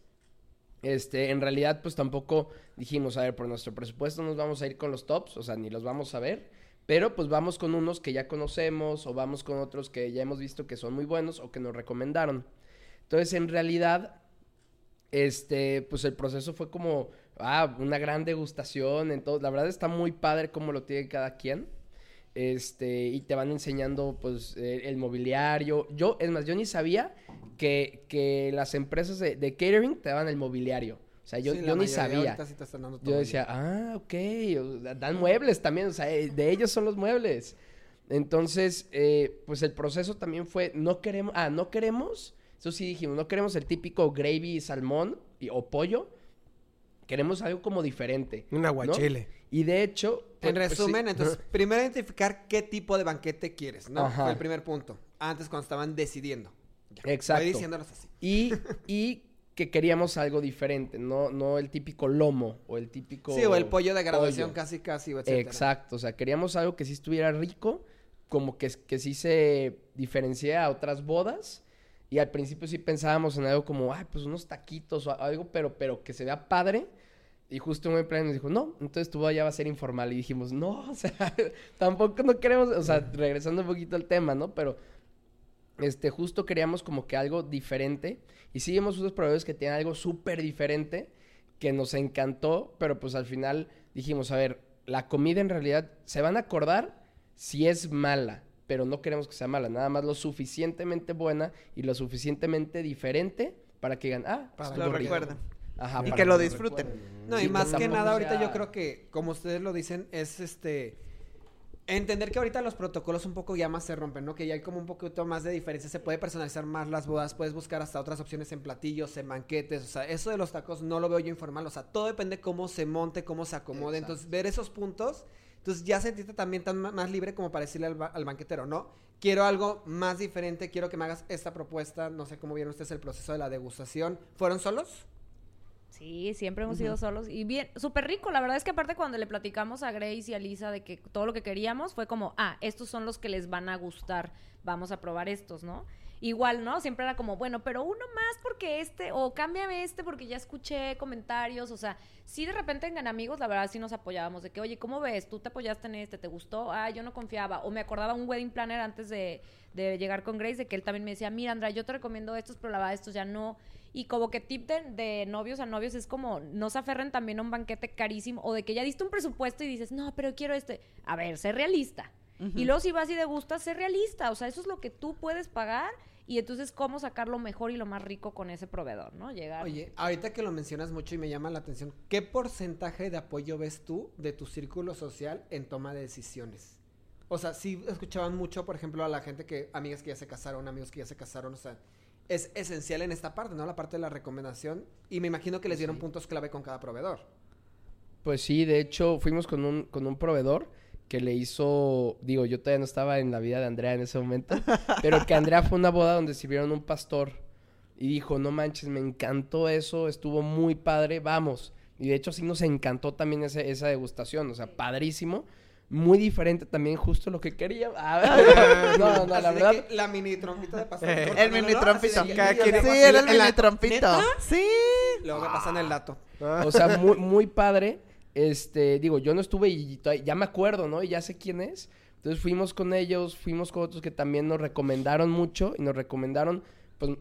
Este, en realidad, pues tampoco dijimos, a ver, por nuestro presupuesto nos vamos a ir con los tops, o sea, ni los vamos a ver. Pero pues vamos con unos que ya conocemos o vamos con otros que ya hemos visto que son muy buenos o que nos recomendaron. Entonces, en realidad, este, pues el proceso fue como, ah, una gran degustación. Entonces, la verdad está muy padre cómo lo tiene cada quien. Este, y te van enseñando, pues, eh, el mobiliario. Yo, es más, yo ni sabía que, que las empresas de, de catering te daban el mobiliario. O sea, yo, Sí, yo ni sabía. ahorita sí te están dando todo Yo decía, ah, ok, dan muebles también, o sea, eh, de ellos son los muebles. Entonces, eh, pues el proceso también fue, no queremos, ah, no queremos, eso sí dijimos, no queremos el típico gravy salmón y, o pollo, queremos algo como diferente. Un ¿no? Y de hecho... En pues, pues, sí. resumen, entonces, (laughs) primero identificar qué tipo de banquete quieres, ¿no? Ajá. Fue el primer punto. Antes cuando estaban decidiendo. Ya, Exacto. Voy diciéndolos así. Y, y que queríamos algo diferente, no, no el típico lomo o el típico... Sí, o el pollo de graduación pollo. casi, casi. Exacto, o sea, queríamos algo que sí estuviera rico, como que, que sí se diferencia a otras bodas. Y al principio sí pensábamos en algo como, ay, pues unos taquitos o algo, pero, pero que se vea padre. Y justo un buen plan nos dijo, no, entonces tu boda ya va a ser informal. Y dijimos, no, (laughs) o sea, tampoco no queremos, o sea, regresando un poquito al tema, ¿no? Pero, este, justo queríamos como que algo diferente. Y sí vimos unos proveedores que tienen algo súper diferente, que nos encantó, pero pues al final dijimos, a ver, la comida en realidad se van a acordar si es mala, pero no queremos que sea mala, nada más lo suficientemente buena y lo suficientemente diferente para que digan, ah, Para estuvo lo rico". recuerden. Ajá, Y que lo disfruten. No, Sí, y más que nada ahorita sea- yo creo que, como ustedes lo dicen, es este... Entender que ahorita los protocolos un poco ya más se rompen, ¿no? Que ya hay como un poquito más de diferencia, se puede personalizar más las bodas, puedes buscar hasta otras opciones en platillos, en banquetes, o sea, eso de los tacos no lo veo yo informal, o sea, todo depende cómo se monte, cómo se acomode, Exacto. entonces ver esos puntos, entonces ya sentiste también tan más libre como para decirle al, ba- al banquetero, ¿no? Quiero algo más diferente, quiero que me hagas esta propuesta, no sé cómo vieron ustedes el proceso de la degustación, ¿fueron solos? Sí, siempre hemos ido solos. Y bien, súper rico. La verdad es que aparte cuando le platicamos a Grace y a Lisa de que todo lo que queríamos fue como, ah, estos son los que les van a gustar. Vamos a probar estos, ¿no? Igual, ¿no? Siempre era como, bueno, pero uno más porque este, o cámbiame este porque ya escuché comentarios. O sea, sí de repente en amigos, la verdad sí nos apoyábamos de que, oye, ¿cómo ves? ¿Tú te apoyaste en este? ¿Te gustó? Ah, yo no confiaba. O me acordaba un wedding planner antes de, de llegar con Grace, de que él también me decía, mira, Andra, yo te recomiendo estos, pero la verdad estos ya no. Y como que tip de, de novios a novios es como, no se aferren también a un banquete carísimo o de que ya diste un presupuesto y dices, no, pero quiero este. A ver, sé realista. Y luego si vas y te gusta, sé realista. O sea, eso es lo que tú puedes pagar y entonces cómo sacar lo mejor y lo más rico con ese proveedor, ¿no? Llegar. Oye, ahorita que lo mencionas mucho y me llama la atención, ¿qué porcentaje de apoyo ves tú de tu círculo social en toma de decisiones? O sea, sí escuchaban mucho, por ejemplo, a la gente que, amigas que ya se casaron, amigos que ya se casaron, o sea, es esencial en esta parte, ¿no? La parte de la recomendación. Y me imagino que les dieron puntos clave con cada proveedor. Pues sí, de hecho, fuimos con un, con un proveedor que le hizo, digo, yo todavía no estaba en la vida de Andrea en ese momento, (laughs) pero que Andrea fue a una boda donde sirvieron un pastor y dijo, no manches, me encantó eso, estuvo muy padre, vamos. Y de hecho sí nos encantó también ese- esa degustación, o sea, padrísimo. Muy diferente también, justo lo que quería. (laughs) Ah, (laughs) no, no, la Así verdad. la mini trompita de pastor. El El mini trompito. Sí, era el mini trompito. Sí. Luego me pasan el dato. Ah. O sea, (laughs) muy, muy padre. Este, digo, yo no estuve y ya me acuerdo, ¿no? Y ya sé quién es. Entonces fuimos con ellos, fuimos con otros que también nos recomendaron mucho y nos recomendaron, pues,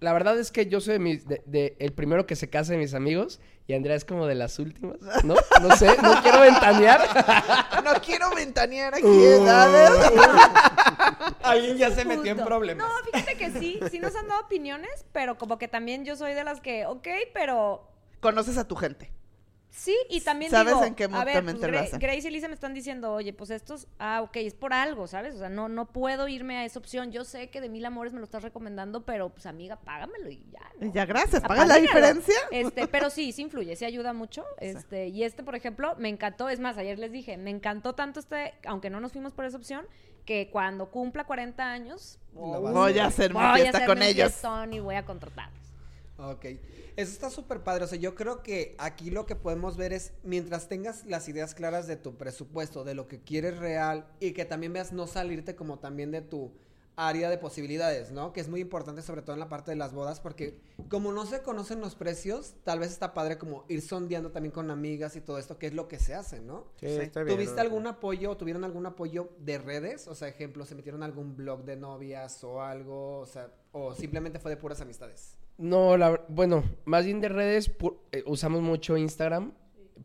la verdad es que yo soy de, mis- de- de el primero que se casa de mis amigos y Andrea es como de las últimas, ¿no? No sé, no quiero ventanear. (laughs) No quiero ventanear aquí, Uh. ¿sabes? (laughs) Alguien ya se metió en problemas. No, fíjate que sí, sí nos han dado opiniones, pero como que también yo soy de las que, ok, pero Conoces a tu gente. Sí, y también ¿Sabes digo, en qué a ver, pues, lo Gra- hacen? Grace y Lisa me están diciendo, oye, pues estos, ah, ok, es por algo, ¿sabes? O sea, no, no puedo irme a esa opción. Yo sé que de mil amores me lo estás recomendando, pero pues amiga, págamelo y ya. ¿no? Y Ya, gracias. ¿Pagas la diferencia? Este, pero (laughs) sí, sí influye, sí ayuda mucho. Este, y este, por ejemplo, me encantó, es más, ayer les dije, me encantó tanto este, aunque no nos fuimos por esa opción, que cuando cumpla 40 años, Voy a hacer. voy a fiesta hacerme con un ellos. y voy a contratarlos. Ok. Eso está súper padre. O sea, yo creo que aquí lo que podemos ver es, mientras tengas las ideas claras de tu presupuesto, de lo que quieres real, y que también veas no salirte como también de tu área de posibilidades, ¿no? Que es muy importante, sobre todo en la parte de las bodas, porque como no se conocen los precios, tal vez está padre como ir sondeando también con amigas y todo esto, que es lo que se hace, ¿no? Sí, está bien, ¿Tuviste ¿no? algún apoyo o tuvieron algún apoyo de redes? O sea, ejemplo, ¿se metieron algún blog de novias o algo? O sea, o simplemente fue de puras amistades. No, la, bueno, más bien de redes pu- eh, usamos mucho Instagram.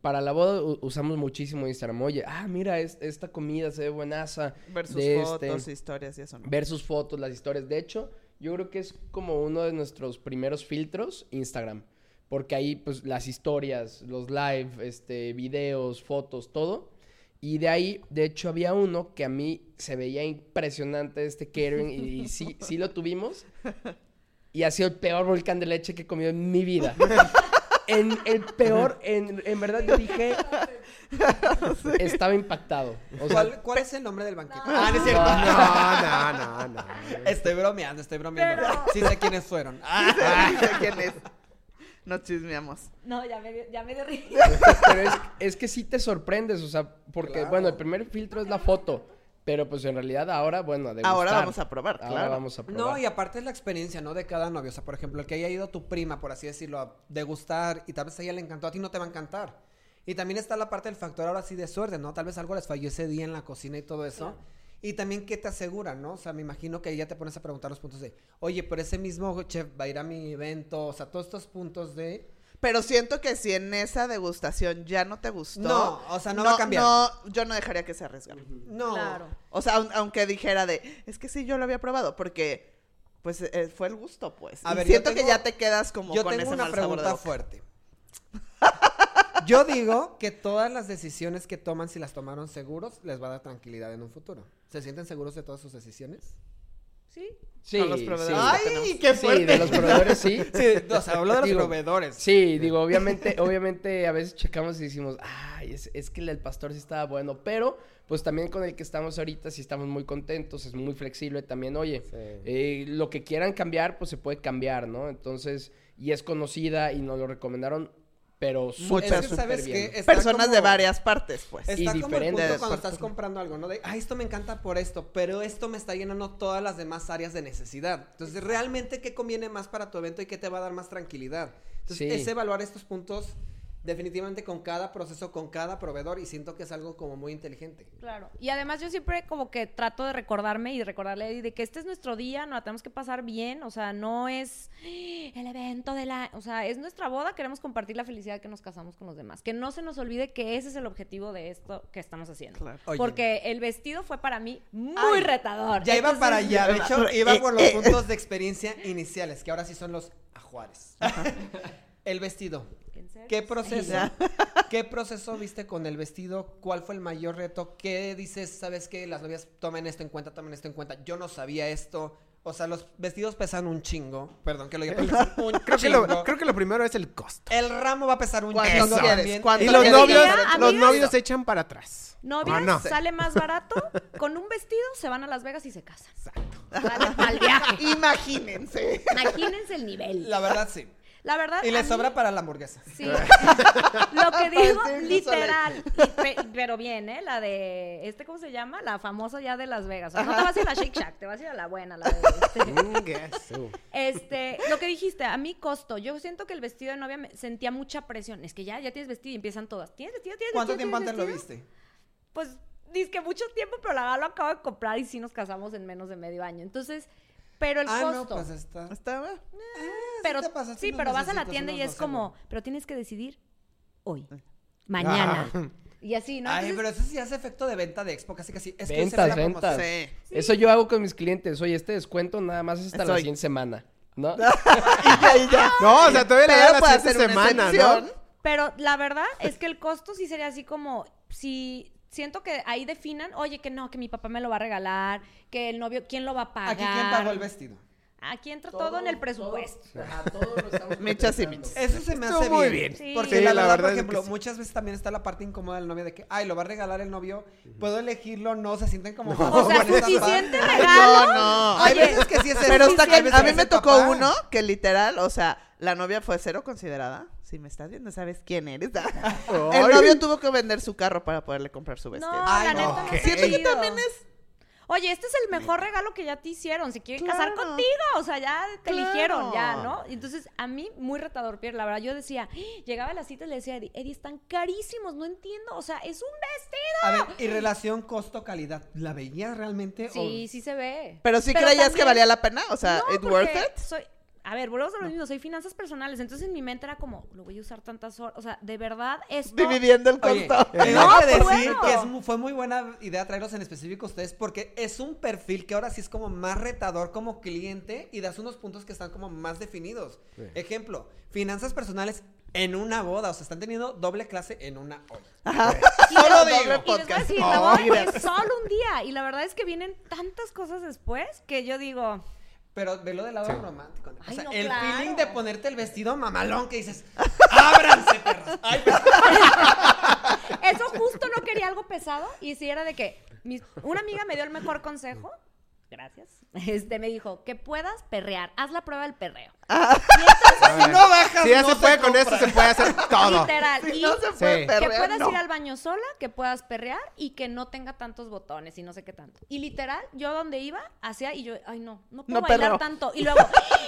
Para la boda u- usamos muchísimo Instagram. Oye, ah, mira, es- esta comida se ve buenaza. Ver sus de fotos, este, historias y eso, ¿no? ver sus fotos, las historias. De hecho, yo creo que es como uno de nuestros primeros filtros, Instagram. Porque ahí, pues, las historias, los live, este, videos, fotos, todo. Y de ahí, de hecho, había uno que a mí se veía impresionante este catering y, y sí, sí lo tuvimos. (laughs) Y ha sido el peor volcán de leche que he comido en mi vida. En el peor, en, en verdad yo dije, estaba impactado. O sea, ¿Cuál, cuál es el nombre del banquete? Ah, no es No, cierto. no, no, no. Estoy bromeando, estoy bromeando. Pero- Sí sé quiénes fueron. Ah, quién es. No chismeamos. No, ya me, dio- ya me derrí. Pero es, es que sí te sorprendes, o sea, porque, Claro. bueno, el primer filtro es la foto, pero pues en realidad ahora, bueno, a Ahora vamos a probar, Ahora claro. vamos a probar. No, y aparte es la experiencia, ¿no? De cada novio. O sea, por ejemplo, el que haya ido tu prima, por así decirlo, a degustar y tal vez a ella le encantó, a ti no te va a encantar. Y también está la parte del factor ahora sí de suerte, ¿no? Tal vez algo les falló ese día en la cocina y todo eso. Y también qué te asegura, ¿no? O sea, me imagino que ya te pones a preguntar los puntos de, oye, pero ese mismo chef va a ir a mi evento, o sea, todos estos puntos de... Pero siento que si en esa degustación ya no te gustó. No, o sea, no va a cambiar. No, yo no dejaría que se arriesgara. No. Claro. O sea, aun- aunque dijera de, es que sí, yo lo había probado, porque pues eh, fue el gusto, pues. A Y ver, siento que ya te quedas como Yo con tengo ese una mal sabor de pregunta fuerte. (laughs) Yo digo que todas las decisiones que toman, si las tomaron seguros, les va a dar tranquilidad en un futuro. ¿Se sienten seguros de todas sus decisiones? Sí. Sí, con los sí. proveedores. ¡Ay, qué Sí, fuerte! de los proveedores sí. (laughs) Sí, o sea, hablo de los Digo, proveedores. Sí, digo, obviamente, obviamente a veces checamos y decimos, ay, es, es que el del pastor sí estaba bueno, pero pues también con el que estamos ahorita sí estamos muy contentos, es muy flexible también, oye, Sí. eh, lo que quieran cambiar, pues se puede cambiar, ¿no? Entonces, y es conocida y nos lo recomendaron pero Es súper, que, súper ¿sabes bien. qué? Está Personas de varias partes, pues. Está Y como el diferentes. punto cuando estás comprando algo, ¿no? De, ah, esto me encanta por esto, pero esto me está llenando todas las demás áreas de necesidad. Entonces, ¿realmente qué conviene más para tu evento y qué te va a dar más tranquilidad? Entonces, Sí. es evaluar estos puntos definitivamente con cada proceso, con cada proveedor y siento que es algo como muy inteligente. Claro. Y además yo siempre como que trato de recordarme y de recordarle a Eddie de que este es nuestro día, no la tenemos que pasar bien, o sea, no es el evento de la, o sea, es nuestra boda, queremos compartir la felicidad que nos casamos con los demás, que no se nos olvide que ese es el objetivo de esto que estamos haciendo. Claro. Oye. Porque el vestido fue para mí muy Ay, retador. Ya iba para allá, de hecho, Eh, iba por los eh, puntos de experiencia iniciales, que ahora sí son los ajuares. (laughs) el vestido. ¿Qué proceso? Ya. (laughs) ¿Qué proceso viste con el vestido? ¿Cuál fue el mayor reto? ¿Qué dices? ¿Sabes qué? Las novias tomen esto en cuenta, tomen esto en cuenta. Yo no sabía esto. O sea, los vestidos pesan un chingo. Perdón que lo diga, (laughs) un Creo que, chingo. lo, creo que lo primero es el costo. El ramo va a pesar un ¿Cuánto chingo también. ¿Cuánto Y los novios, los novios se echan para atrás. Novias, ¿O no? sale más barato, con un vestido se van a Las Vegas y se casan. Al viaje. (laughs) Imagínense. Imagínense el nivel. La verdad, sí. La verdad. Y a le mí- sobra para la hamburguesa. Sí. (laughs) Lo que digo, literal. y pero bien, ¿eh? La de. ¿Este cómo se llama? La famosa ya de Las Vegas. O sea, no te vas a ir a la Shake Shack, te vas a ir a la buena, la de. Este, (laughs) Mm, este, lo que dijiste, a mi costo. Yo siento que el vestido de novia me sentía mucha presión. Es que ya, ya tienes vestido y empiezan todas. ¿Tienes vestido? ¿Tienes ¿Cuánto vestido? tiempo antes ¿Tienes lo viste? Pues, dice que mucho tiempo, pero la verdad lo acabo de comprar y sí nos casamos en menos de medio año. Entonces, pero el ah, no, costo. pues está. Estaba. pero te pasaste sí, pero vas a la tienda y es como, pero tienes que decidir hoy, mañana. Ah. Y así, ¿no? Ay, Entonces, pero eso sí hace efecto de venta de expo, casi casi. Es que Ventas, la ventas. promoción. Sí. Eso yo hago con mis clientes. Oye, este descuento nada más es hasta Es la siguiente semana, ¿no? (laughs) Y ya, y ya. No, o sea, todavía le Pero da la siguiente semana. ¿no? Pero la verdad es que el costo sí sería así como si siento que ahí definan, oye, que no, que mi papá me lo va a regalar, que el novio, ¿quién lo va a pagar? Aquí quién pagó el vestido. Aquí entra todo, en el presupuesto. Michas y michas. Eso se me Estuvo hace muy bien. bien. Sí. Porque Sí, la, la verdad, verdad por es que ejemplo, sí. muchas veces también está la parte incómoda del novio de que, ay, lo va a regalar el novio, puedo elegirlo, no, se sienten como... O sea, (laughs) suficiente regalo. No, no. Hay Oye, veces que sí es Pero está que a mí me tocó papá. uno que literal, o sea, la novia fue cero considerada. Si me estás viendo, sabes quién eres. (laughs) El novio tuvo que vender su carro para poderle comprar su No, vestido. Ay, la no. neta no Siento que también es. Oye, este es el mejor regalo que ya te hicieron. Se quieren casar contigo. O sea, ya te Claro. eligieron, ya, ¿no? Entonces, a mí, muy retador, Pierre. La verdad, yo decía, llegaba a la cita y le decía a Eddie, Eddie, están carísimos, no entiendo. O sea, es un vestido. A ver, y relación costo-calidad, ¿la veías realmente? Sí, sí se ve. Pero sí creías que también- valía la pena. O sea, No, ¿it worth it? Soy, a ver, volvemos a lo mismo, soy finanzas personales. Entonces en mi mente era como, lo voy a usar tantas horas. O sea, de verdad, esto. Dividiendo el Oye, costo. tengo No, que decir bueno. que es fue muy buena idea traerlos en específico a ustedes porque es un perfil que ahora sí es como más retador como cliente y das unos puntos que están como más definidos. Ejemplo, finanzas personales en una boda, o sea, están teniendo doble clase en una hora. (laughs) Solo digo. Decir, Oh, la boda solo un día. Y la verdad es que vienen tantas cosas después que yo digo, Pero velo del lado romántico. O Ay, sea, no, el claro. feeling de ponerte el vestido mamalón que dices, (laughs) ábranse, perros. Ay, (laughs) eso justo no quería algo pesado. Y si era de que mis- una amiga me dio el mejor consejo. Gracias. Este me dijo que puedas perrear. Haz la prueba del perreo. Si no bajas, Si ya no se puede con eso, se puede hacer (laughs) todo. Literal. Si y no se puede Sí. perrear, que puedas no. ir al baño sola, que puedas perrear y que no tenga tantos botones y no sé qué tanto. Y literal, yo donde iba, hacía y yo, ay no, no puedo No bailar tanto. Y (laughs) luego,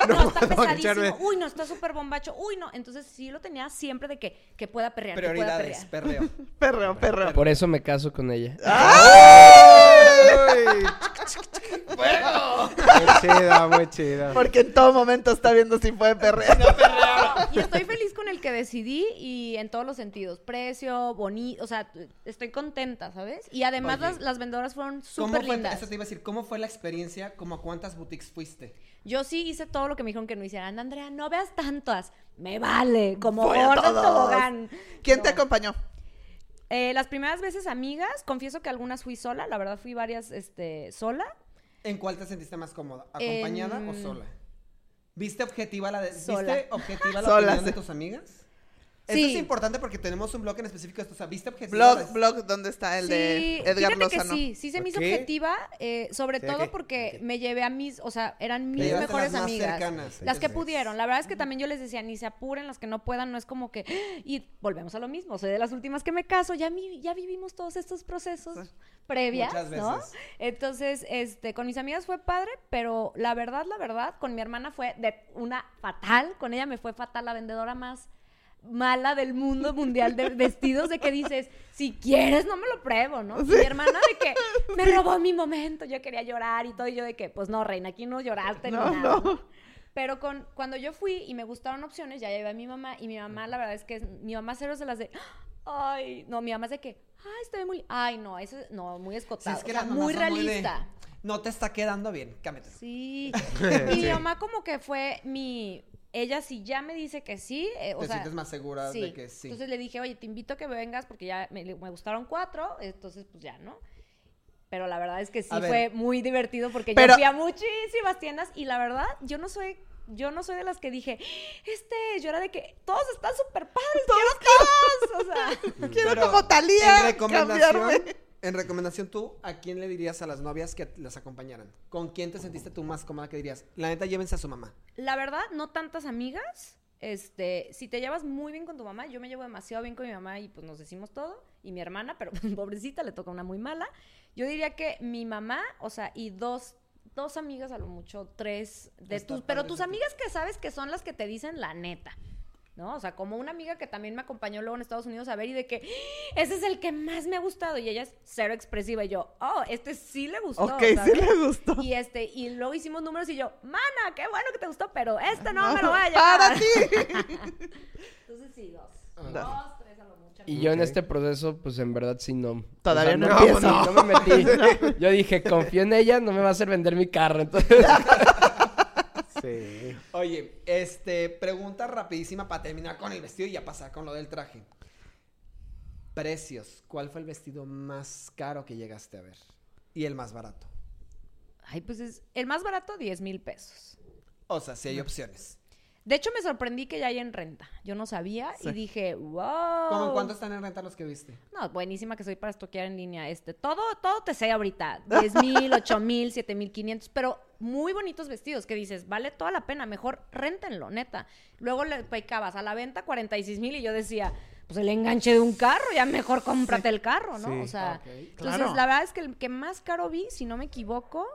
no, está pesadísimo. Uy, no, está súper bombacho. Uy, no. Entonces sí lo tenía siempre de que, que pueda perrear, que pueda Prioridades, perrear. perreo. (laughs) Perreo, perreo. Por eso me caso con ella. Ay. Muy chido, muy chido. Porque en todo momento está si puede perrear. Y estoy feliz con el que decidí y en todos los sentidos. Precio, bonito, o sea, estoy contenta, ¿sabes? Y además Oye. las, las vendedoras fueron ¿Cómo súper fue, lindas. eso te iba a decir, ¿cómo fue la experiencia? ¿Cómo a cuántas boutiques fuiste? Yo sí hice todo lo que me dijeron que no hiciera. Anda, Andrea, no veas tantas. Me vale, como todos. tobogán. ¿Quién te acompañó? Eh, las primeras veces amigas, confieso que algunas fui sola, la verdad fui varias este, sola. ¿En cuál te sentiste más cómoda? ¿Acompañada o sola? ¿Viste objetiva la de, Sola. ¿viste objetiva la Sola, opinión de tus amigas? Esto es Sí. importante porque tenemos un blog en específico esto. O sea, ¿viste objetivos? Blog, blog, ¿dónde está el sí, de Edgar fíjate que Lozano? sí, sí se me hizo objetiva, eh, sobre Sí, todo porque me llevé a mis, o sea, eran mis mejores las más amigas. cercanas. Las que pudieron. La verdad es que también yo les decía, ni se apuren, las que no puedan, no es como que. (gasps) Y volvemos a lo mismo. Soy de las últimas que me caso, ya, mi- ya vivimos todos estos procesos Sí. previas, Muchas ¿no? veces. Entonces, este, con mis amigas fue padre, pero la verdad, la verdad, con mi hermana fue de una fatal. Con ella me fue fatal, la vendedora más mala del mundo mundial de (laughs) vestidos de que dices, si quieres no me lo pruebo, ¿no? Mi hermana de que (laughs) me robó mi momento, yo quería llorar y todo, y yo de que, pues no, reina, aquí no lloraste ni No, nada. no. Pero con, cuando yo fui y me gustaron opciones, ya llevé a mi mamá, y mi mamá, la verdad es que es- mi mamá cero es de las de, (gasps) ay, no, mi mamá es de que, ay, estoy muy, ay, no, eso, es- no, muy Sí, escotado, es que o sea, las mamás muy de, realista. no te está quedando bien, cámbiate. Sí. (laughs) Y mi mamá como que fue mi... Ella si ya me dice que sí, eh, o Te sea... sientes más segura de que sí. Entonces le dije, oye, te invito a que vengas porque ya me, me gustaron cuatro, entonces pues ya, ¿no? Pero la verdad es que sí A ver. fue muy divertido porque Pero- yo fui a muchísimas tiendas y la verdad, yo no soy... Yo no soy de las que dije, este, yo era de que todos están súper padres, quiero todos. O sea, (laughs) Quiero Pero, como Talía En recomendación, cambiarme. En recomendación tú, ¿a quién le dirías a las novias que las acompañaran? ¿Con quién te sentiste tú más cómoda que dirías? La neta, llévense a su mamá. la verdad, no tantas amigas. Este, si te llevas muy bien con tu mamá, yo me llevo demasiado bien con mi mamá y pues nos decimos todo. Y mi hermana, pero (laughs) pobrecita, le toca una muy mala. Yo diría que mi mamá, o sea, y dos, dos amigas a lo mucho, tres de Está tus, pero tus amigas que sabes que son las que te dicen la neta. ¿No? O sea, como una amiga que también me acompañó luego en Estados Unidos a ver y de que "¡Ah! ese es el que más me ha gustado y ella es cero expresiva y yo, oh, este sí le gustó. Ok, sí le gustó. Y este, y luego hicimos números y yo, mana, qué bueno que te gustó, pero este no, me lo (laughs) No, vaya. para ti. (laughs) Entonces sí, dos. Dos, tres a lo mucho. Y yo en este proceso, pues en verdad sí no. Todavía O sea, no no, empiezo. no, no me metí. (laughs) Yo dije, confío en ella, no me va a hacer vender mi carro. Entonces, Sí. Oye, este, pregunta rapidísima para terminar con el vestido y ya pasar con lo del traje. Precios. ¿Cuál fue el vestido más caro que llegaste a ver? Y el más barato. Ay, pues es el más barato, 10 mil pesos. O sea, si hay opciones. De hecho, me sorprendí que ya hay en renta. Yo no sabía Sí. y dije, wow. ¿Cómo en cuánto están en renta los que viste? No, buenísima que soy para estoquear en línea. Este, todo, todo te sé ahorita. 10 mil, 8 mil, 7 mil 500, pero muy bonitos vestidos que dices, vale toda la pena, mejor réntenlo, neta. Luego le pecabas a la venta 46 mil y yo decía, pues el enganche de un carro, ya mejor cómprate el carro, ¿no? Sí. O sea, entonces claro. la verdad es que el que más caro vi, si no me equivoco,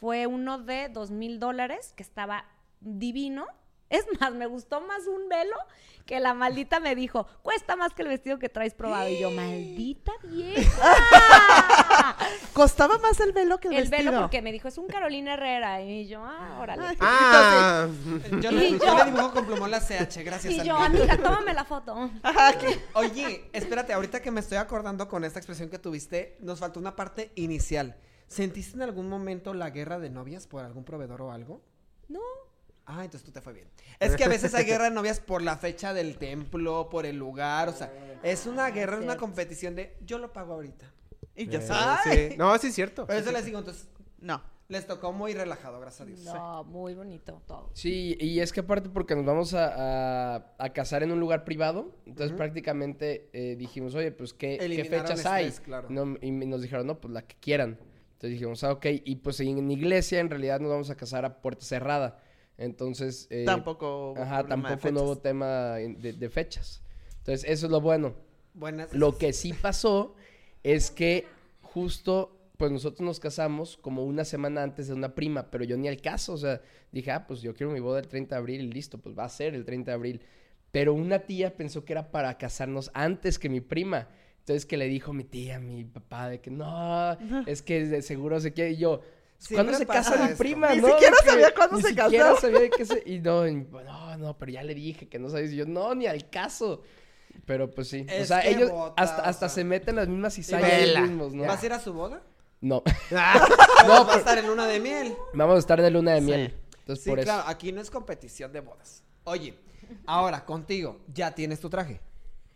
fue uno de 2 mil dólares que estaba divino. Es más, me gustó más un velo que la maldita me dijo, cuesta más que el vestido que traes probado. Y yo, maldita (laughs) vieja. Costaba más el velo que el, el vestido. velo porque me dijo, es un Carolina Herrera. Y yo, ah, órale. (laughs) Ah, Yo Y le, yo yo- le dibujo con plumón la CH, gracias Y yo, mío. amiga, tómame la foto. Ajá, Oye, espérate, ahorita que me estoy acordando con esta expresión que tuviste, nos faltó una parte inicial. ¿Sentiste en algún momento la guerra de novias por algún proveedor o algo? No. Ah, entonces tú te fue bien. Es que a veces hay guerra de novias por la fecha del templo, por el lugar, o sea, es una guerra, es una competición de yo lo pago ahorita. Y sé. sí. No, sí es cierto. Por eso les digo, entonces, No. les tocó muy relajado, gracias a Dios. No, muy bonito todo. sí, y es que aparte porque nos vamos a, a- a casar en un lugar privado, entonces Ujú. prácticamente eh, dijimos, oye, pues ¿qué, qué fechas hay? estrés, claro. No, y nos dijeron, no, pues la que quieran. Entonces dijimos, ah, ok, y pues en iglesia en realidad nos vamos a casar a puerta cerrada. Entonces... eh, tampoco. hubo Ajá, tampoco no hubo tema de fechas. Entonces, eso es lo bueno. Buenas. Lo que sí pasó es que justo, pues nosotros nos casamos como una semana antes de una prima, pero yo ni al caso, o sea, dije, ah, pues yo quiero mi boda el 30 de abril y listo, pues va a ser el 30 de abril. Pero una tía pensó que era para casarnos antes que mi prima. Entonces que le dijo mi tía, mi papá, de que no, es que de seguro se quiere. Y yo, ¿cuándo se casa mi esto. prima? Ni no? siquiera que sabía cuándo ni se siquiera casaba. sabía de qué se... Y no, no, no, pero ya le dije que no sabes. Y yo, no, ni al caso. Pero pues sí. o sea, ellos bota, hasta, o hasta sea. se meten las mismas cizañas ellos mismos, ¿no? ¿Vas a ir a su boda? No. (laughs) (laughs) No, va a estar en luna de miel. Vamos a estar de luna de miel. Sí. Entonces, Sí, por claro, eso. aquí no es competición de bodas. Oye, ahora contigo, ¿ya tienes tu traje?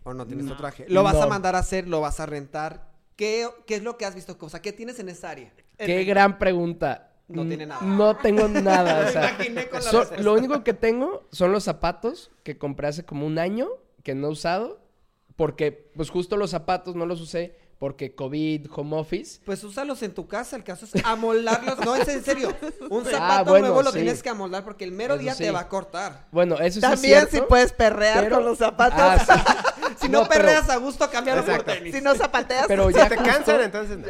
¿O no tienes tu traje? ¿Lo vas a mandar a hacer? ¿Lo vas a rentar? ¿Qué, qué es lo que has visto? O sea, ¿qué tienes en esa área? Qué gran pregunta. No tiene nada. No tengo nada. (laughs) o sea, so- lo único que tengo son los zapatos que compré hace como un año, que no he usado, porque pues justo los zapatos no los usé porque COVID, home office. Pues úsalos en tu casa, el caso es amoldarlos. No, es en serio. (laughs) Un zapato Ah, bueno, nuevo lo sí. tienes que amoldar porque el mero Eso día sí. te va a cortar. Bueno, eso sí es También cierto. si puedes perrear pero- con los zapatos. Ah, sí. (laughs) Si no, No, pero- perreas a gusto, cámbialo por tenis. si no zapateas. Pero (laughs) Si ya te justo- cansan, entonces no.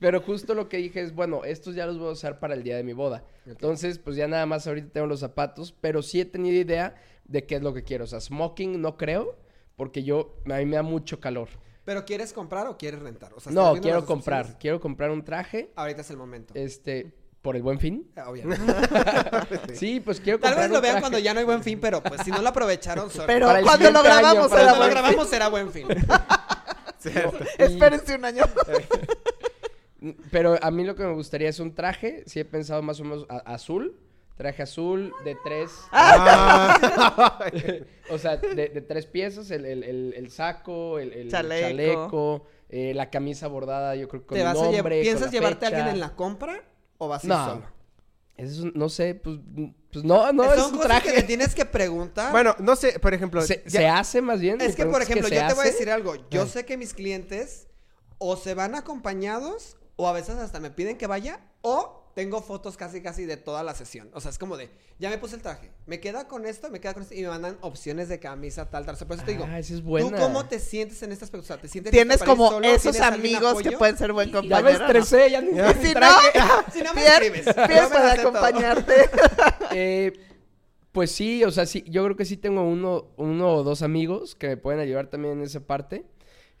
Pero justo lo que dije es, bueno, estos ya los voy a usar para el día de mi boda. Entonces, pues ya nada más ahorita tengo los zapatos, pero sí he tenido idea de qué es lo que quiero. O sea, smoking no creo, porque yo, a mí me da mucho calor. ¿Pero quieres comprar o quieres rentar? O sea, ¿estás No, quiero comprar. opciones? Quiero comprar un traje, Ahorita es el momento. este, por el buen fin. Ah, Obviamente. (laughs) Sí, pues quiero Tal comprar vez lo vean traje. cuando ya no hay buen fin, pero pues si no lo aprovecharon, sorry. Pero Para cuando lo año, grabamos para era cuando lo grabamos será buen fin. (laughs) Cierto. Y- Espérense un año. (laughs) Pero a mí lo que me gustaría es un traje, sí he pensado más o menos a- azul, traje azul de tres, Ah. (laughs) o sea, de, de tres piezas, el, el- el- el saco, el, el Chaleco. chaleco, eh, la camisa bordada, yo creo que con ¿Te mi vas a llevar, con ¿Piensas la llevarte a alguien en la compra o vas a ir No. solo? Eso es un- no sé, pues, pues no, no, Son es un cosas que traje. te tienes que preguntar. Bueno, no sé, por ejemplo. Se, ya- se hace más bien. es que, por ejemplo, ¿se yo te voy a decir algo. Yo Ah. sé que mis clientes o se van acompañados o a veces hasta me piden que vaya o tengo fotos casi casi de toda la sesión. O sea, es como de, ya me puse el traje, me queda con esto, me queda con esto y me mandan opciones de camisa, tal, tal. O sea, por eso te digo, Ah, esa es buena. ¿tú cómo te sientes en estas preguntas? O sea, ¿te sientes Tienes para como solo? esos ¿Tienes alguien amigos que pueden ser buen Ya me compañero. ¿no? estresé, ya ni ni Si no, traje. (laughs) Si no me escribes, todo. acompañarte. (laughs) Eh, pues sí, o sea, sí, yo creo que sí tengo uno, uno o dos amigos que me pueden ayudar también en esa parte.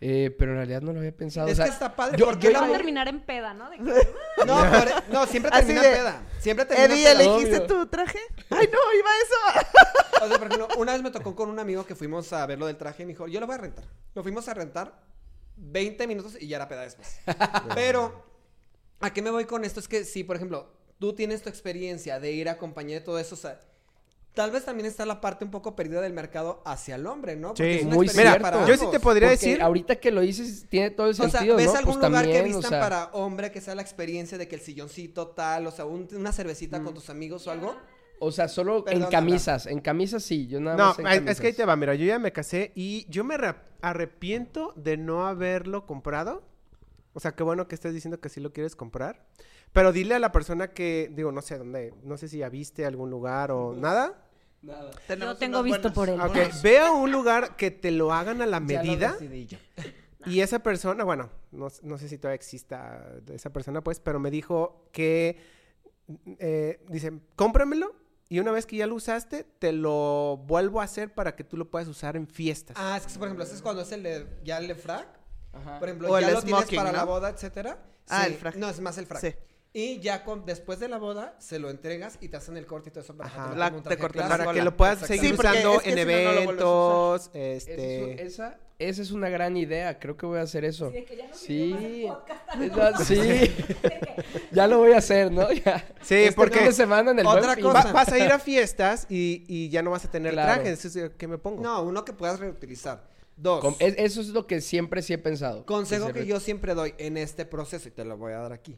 Eh, pero en realidad no lo había pensado. Es o sea, que está padre yo- porque yo la a terminar en peda, ¿no? De que- (laughs) No, no, siempre termina de, peda. Siempre termina Eddie, peda. ¿elegiste Obvio. tu traje? Ay, no, iba eso. (laughs) O sea, por ejemplo, una vez me tocó con un amigo que fuimos a ver lo del traje y me dijo, yo lo voy a rentar. Lo fuimos a rentar 20 minutos y ya era peda después. (laughs) Pero, ¿a qué me voy con esto? Es que si, por ejemplo, tú tienes tu experiencia de ir a acompañar de todo eso, o sea, tal vez también está la parte un poco perdida del mercado hacia el hombre, ¿no? Sí, es una muy experiencia cierto. para Yo sí te podría porque decir. ahorita que lo dices tiene todo el O sea, sentido, ¿ves ¿no? algún Pues lugar que o vistan sea, para hombre que sea la experiencia de que el silloncito tal, o sea, un- una cervecita Mm. con tus amigos o algo? o sea, solo Perdón, en camisas, en camisas sí, yo nada No, más ay, es que ahí te va. Mira, yo ya me casé y yo me arrep- arrepiento de no haberlo comprado. O sea, qué bueno que estés diciendo que sí lo quieres comprar. Pero dile a la persona que, digo, no sé dónde, no sé si ya viste algún lugar o nada. Yo tengo visto por él. Ok, ve a un lugar que te lo hagan a la Ya lo medida. decidí yo. Y esa persona, bueno, no, no sé si todavía exista esa persona, pues, pero me dijo que, eh, dice, cómpramelo y una vez que ya lo usaste, te lo vuelvo a hacer para que tú lo puedas usar en fiestas. Ah, es que, por ejemplo, ese es cuando es el de, ya el de frac. Por ejemplo, O ya el lo tienes smoking, para ¿no? la boda, etcétera. Ah, Sí. el frac. No, es más el frac. Sí. Y ya con, después de la boda, se lo entregas y te hacen el corte y todo eso para Ajá. La- te para que lo puedas seguir Sí, usando es que en no, eventos, Esa es, este... un- esa, esa es una gran idea, creo que voy a hacer eso. de que ya no Sí, podcast (laughs) (laughs) sí. ya lo voy a hacer, ¿no? Ya. Sí, Este porque- semana en el Otra cosa. Va- vas a ir a fiestas y, y ya no vas a tener Claro. traje. Entonces, ¿qué me pongo? No, uno que puedas reutilizar. Dos. Com- es- eso es lo que siempre sí he pensado. Consejo se que yo siempre doy en este proceso, y te lo voy a dar aquí.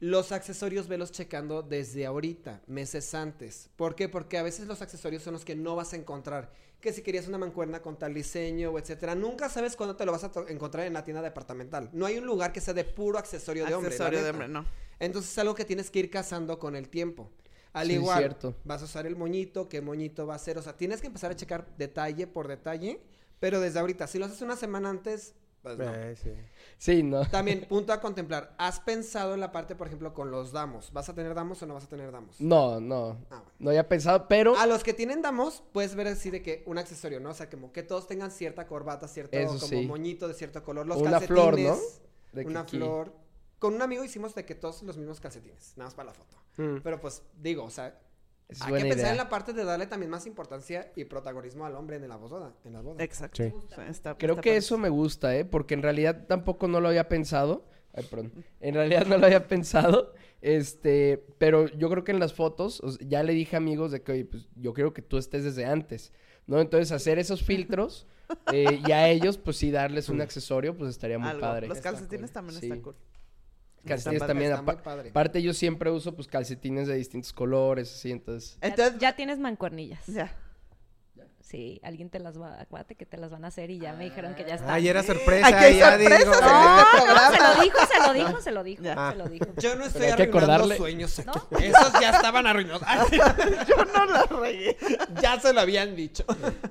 Los accesorios velos checando desde ahorita, meses antes. ¿Por qué? Porque a veces los accesorios son los que no vas a encontrar. Que si querías una mancuerna con tal diseño o etcétera, nunca sabes cuándo te lo vas a encontrar en la tienda departamental. No hay un lugar que sea de puro accesorio de hombre. Accesorio de hombre, no. Entonces es algo que tienes que ir cazando con el tiempo. Al Sí, igual, cierto. vas a usar el moñito, qué moñito va a ser. O sea, tienes que empezar a checar detalle por detalle, pero desde ahorita. Si lo haces una semana antes, pues no. Eh, sí. Sí, no. También, punto a contemplar. ¿Has pensado en la parte, por ejemplo, con los damos? ¿Vas a tener damos o no vas a tener damos? No, no. Ah, bueno. No había pensado, pero A los que tienen damos, puedes ver así de que un accesorio, ¿no? O sea, como que todos tengan cierta corbata, cierto Eso como sí. moñito de cierto color. Los Una flor, ¿no? De una flor. Con un amigo hicimos de que todos los mismos calcetines, nada más para la foto. Mm. Pero pues, digo, o sea, Es hay que pensar idea. en la parte de darle también más importancia y protagonismo al hombre en la boda. En. Exacto. Sí. Sí, está- Creo está que eso me gusta, ¿eh? Porque en realidad tampoco no lo había pensado. Ay, perdón. En realidad no lo había pensado. Este, pero yo creo que en las fotos, o sea, ya le dije a amigos de que, oye, pues yo quiero que tú estés desde antes, ¿no? Entonces hacer esos filtros eh, y a ellos, pues sí, darles un accesorio, pues estaría muy Algo. padre. Los calcetines cool. también Sí. están cool. Calcetines Está también. está apa- muy padre. Aparte yo siempre uso, pues, calcetines de distintos colores, así, entonces... Ya- Entonces, ya tienes mancuernillas. ya. Sí, alguien te las va, acuérdate que te las van a hacer y ya me dijeron que ya está. Ay, era sorpresa. Aquí hay ya sorpresas digo, en ah, este No, no, se lo dijo, se lo dijo, se lo dijo, Ya. se lo dijo. Yo no estoy arruinando acordarle. sueños. ¿No? Esos ya estaban arruinados. (laughs) Ay, Yo no la regué. ya se lo habían dicho.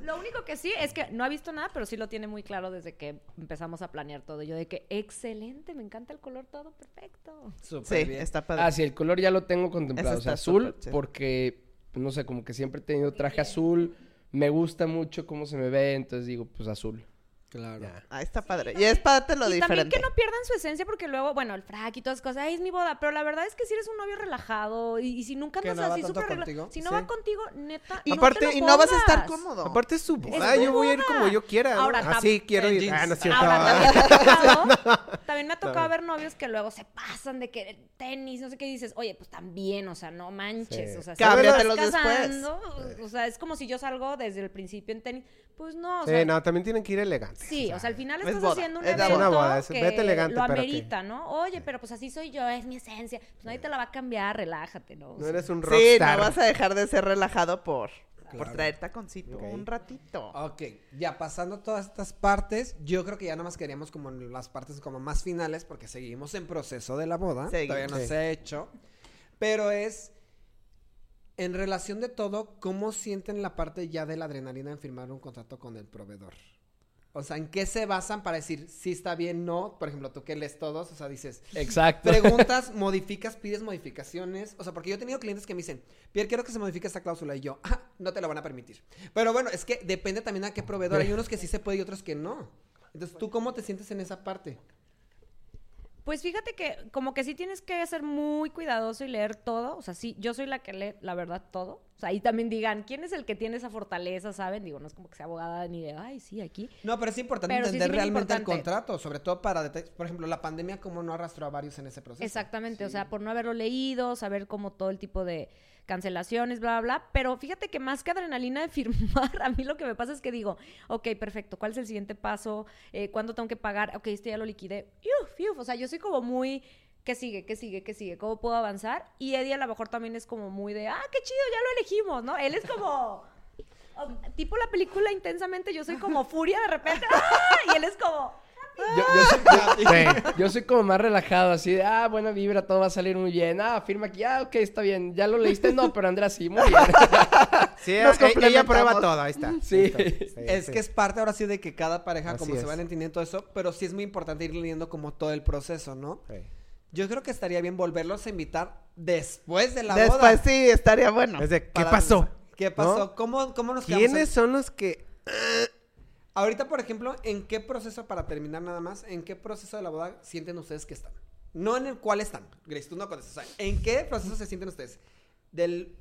Lo único que sí es que no ha visto nada, pero sí lo tiene muy claro desde que empezamos a planear todo. Yo de que excelente, me encanta el color todo perfecto. Súper Sí, bien. está padre. Ah, sí, el color ya lo tengo contemplado. O sea, azul, porque, no sé, como que siempre he tenido traje azul. Me gusta mucho cómo se me ve, entonces digo, pues azul. Claro. ya. Ah, está padre. Y es parte lo y también que no pierdan su esencia porque luego, bueno, el frac y todas esas cosas, ay, es mi boda, pero la verdad es que si eres un novio relajado y, y si nunca andas no va así súper contigo. si no Sí. va contigo, neta, Y no aparte, te lo y no vas a estar cómodo. Aparte es su boda, Es yo voy a ir como yo quiera. Ahora, Así quiero ir. Ah, no es cierto. Ahora, también me ha (laughs) tocado, también me ha tocado No. ver novios que luego se pasan de que tenis, no sé qué y dices, oye, pues también, o sea, no manches, Sí. o sea, si Cámbiatelos te estás después. casando, o sea, es como si yo salgo desde el principio en tenis, pues no, o Sí, sea, no, también tienen que ir elegantes. Sí, o sea, al final es estás boda, haciendo un es evento. Una boda, es- que vete elegante, lo pero amerita, ¿no? Oye, pero pues así soy yo, es mi esencia. Pues nadie te la va a cambiar, relájate, ¿no? O No eres un Sí, rockstar. no vas a dejar de ser relajado por, por Claro. traer taconcito un ratito. Ok, ya pasando todas estas partes, yo creo que ya nada más queríamos como las partes como más finales porque seguimos en proceso de la boda, Seguimos. todavía no Sí. se ha hecho, pero es en relación de todo, ¿cómo sienten la parte ya de la adrenalina en firmar un contrato con el proveedor? O sea, ¿en qué se basan para decir si está bien, no? Por ejemplo, tú que lees todos, o sea, dices, Exacto. preguntas, (laughs) modificas, pides modificaciones. O sea, porque yo he tenido clientes que me dicen, Pierre, quiero que se modifique esta cláusula. Y yo, ah, no te la van a permitir. Pero bueno, es que depende también a qué proveedor. Hay unos que sí se puede y otros que no. Entonces, ¿tú cómo te sientes en esa parte? Pues fíjate que como que sí tienes que ser muy cuidadoso y leer todo. O sea, sí, yo soy la que lee, la verdad, todo. O sea, ahí también digan, ¿quién es el que tiene esa fortaleza, saben? Digo, no es como que sea abogada ni de, ay, sí, aquí. No, pero es importante Pero sí es entender realmente el contrato, sobre todo para, por ejemplo, la pandemia, cómo no arrastró a varios en ese proceso. Exactamente, o sea, por no haberlo leído, saber como todo el tipo de cancelaciones, bla, bla, bla. Pero fíjate que más que adrenalina de (laughs) firmar, a mí lo que me pasa es que digo, ok, perfecto, ¿cuál es el siguiente paso? Eh, ¿Cuándo tengo que pagar? Ok, este ya lo liquidé. Uf, uf, o sea, yo soy como muy... ¿Qué sigue? ¿Qué sigue? ¿Qué sigue? ¿Cómo puedo avanzar? Y Eddie a lo mejor también es como muy de, ah, qué chido, ya lo elegimos, ¿no? Él es como... (laughs) o- tipo la película intensamente, yo soy como furia de repente, ¡ah! (laughs) y él es como... Yo, yo soy, (laughs) Sí. yo soy como más relajado, así de, ah, buena vibra, todo va a salir muy bien. Ah, firma aquí, ah, ok, está bien. ¿Ya lo leíste? No, pero Andrea sí, muy bien. Sí, Nos ella- prueba todo, ahí está. Sí. Es sí. que es parte ahora sí de que cada pareja Así como se es. van entendiendo todo eso, pero sí es muy importante ir leyendo como todo el proceso, ¿no? Sí. Yo creo que estaría bien volverlos a invitar después de la Después boda. sí, estaría bueno. Es de, ¿qué Para- pasó? ¿Qué pasó? ¿No? ¿Cómo, ¿Cómo nos quedamos ¿Quiénes son los que...? Ahorita, por ejemplo, ¿en qué proceso, para terminar nada más, en qué proceso de la boda sienten ustedes que están? No en el cual están. Grace, tú no contestas. O sea, ¿en qué proceso se sienten ustedes? Del,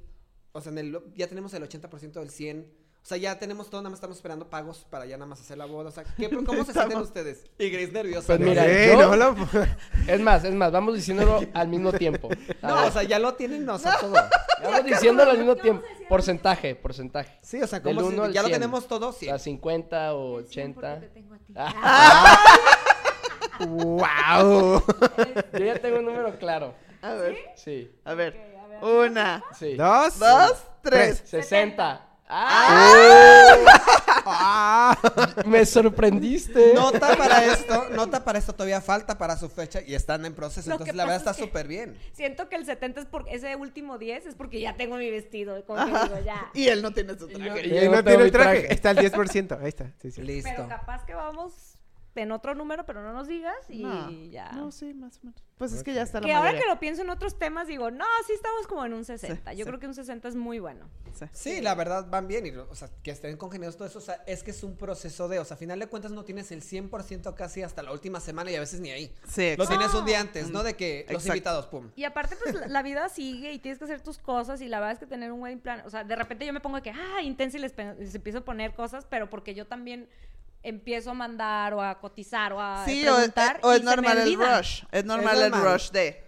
o sea, en el, ya tenemos el 80% del 100. O sea, ya tenemos todo, nada más estamos esperando pagos para ya nada más hacer la boda. O sea, ¿qué, ¿cómo (laughs) se sienten ustedes? Y Grace nerviosa. Pues ¿no? mira, yo- no, lo- (laughs) Es más, es más, vamos diciéndolo (laughs) al mismo tiempo. A No, ver, o sea, ya lo tienen, o sea, todo. vamos diciéndolo al mismo tiempo. Porcentaje, porcentaje. Sí, o sea, Del ¿cómo se- uno al ya lo 100. tenemos todo, O sí. sea, 50 o "El 100 porque 80. te tengo a ti". Ah, ¡Wow! yo ya tengo un número claro. A ver, Sí, a ver. Una, sí. Dos. dos, tres. 60. ¡Ah! ¡Ah! Me sorprendiste. Nota para esto, nota para esto, todavía falta para su fecha y están en proceso. Lo Entonces, que la verdad pasa está es que- súper bien. Siento que el 70 es porque ese último 10 es porque ya tengo mi vestido. Como que digo, ya. Y él no tiene su Y yo- traje. y Y ahí no tiene el traje. traje. Está el 10%. Ahí está. Sí, sí. Listo. Pero capaz que vamos en otro número, pero no nos digas y No, ya. No, sí, más o menos. Pues es que ya está la que ahora mayoría. que lo pienso en otros temas, digo, no, sí estamos como en un 60. Sí, Yo sí. creo que un 60 es muy bueno. Sí. Sí, la verdad van bien. Y, o sea, que estén congeniados todo eso. O sea, es que es un proceso de. O sea, a final de cuentas no tienes el 100% casi hasta la última semana y a veces ni ahí. Sí, Lo exacto. tienes un día antes, ¿no? De que los Exacto. invitados, pum. Y aparte, pues la, vida sigue y tienes que hacer tus cosas y la verdad es que tener un wedding plan, o sea, de repente yo me pongo de que, ah, intensa y les empiezo a poner cosas, pero porque yo también empiezo a mandar o a cotizar o a Sí, o, preguntar o y es normal el rush. Es normal, el normal. rush de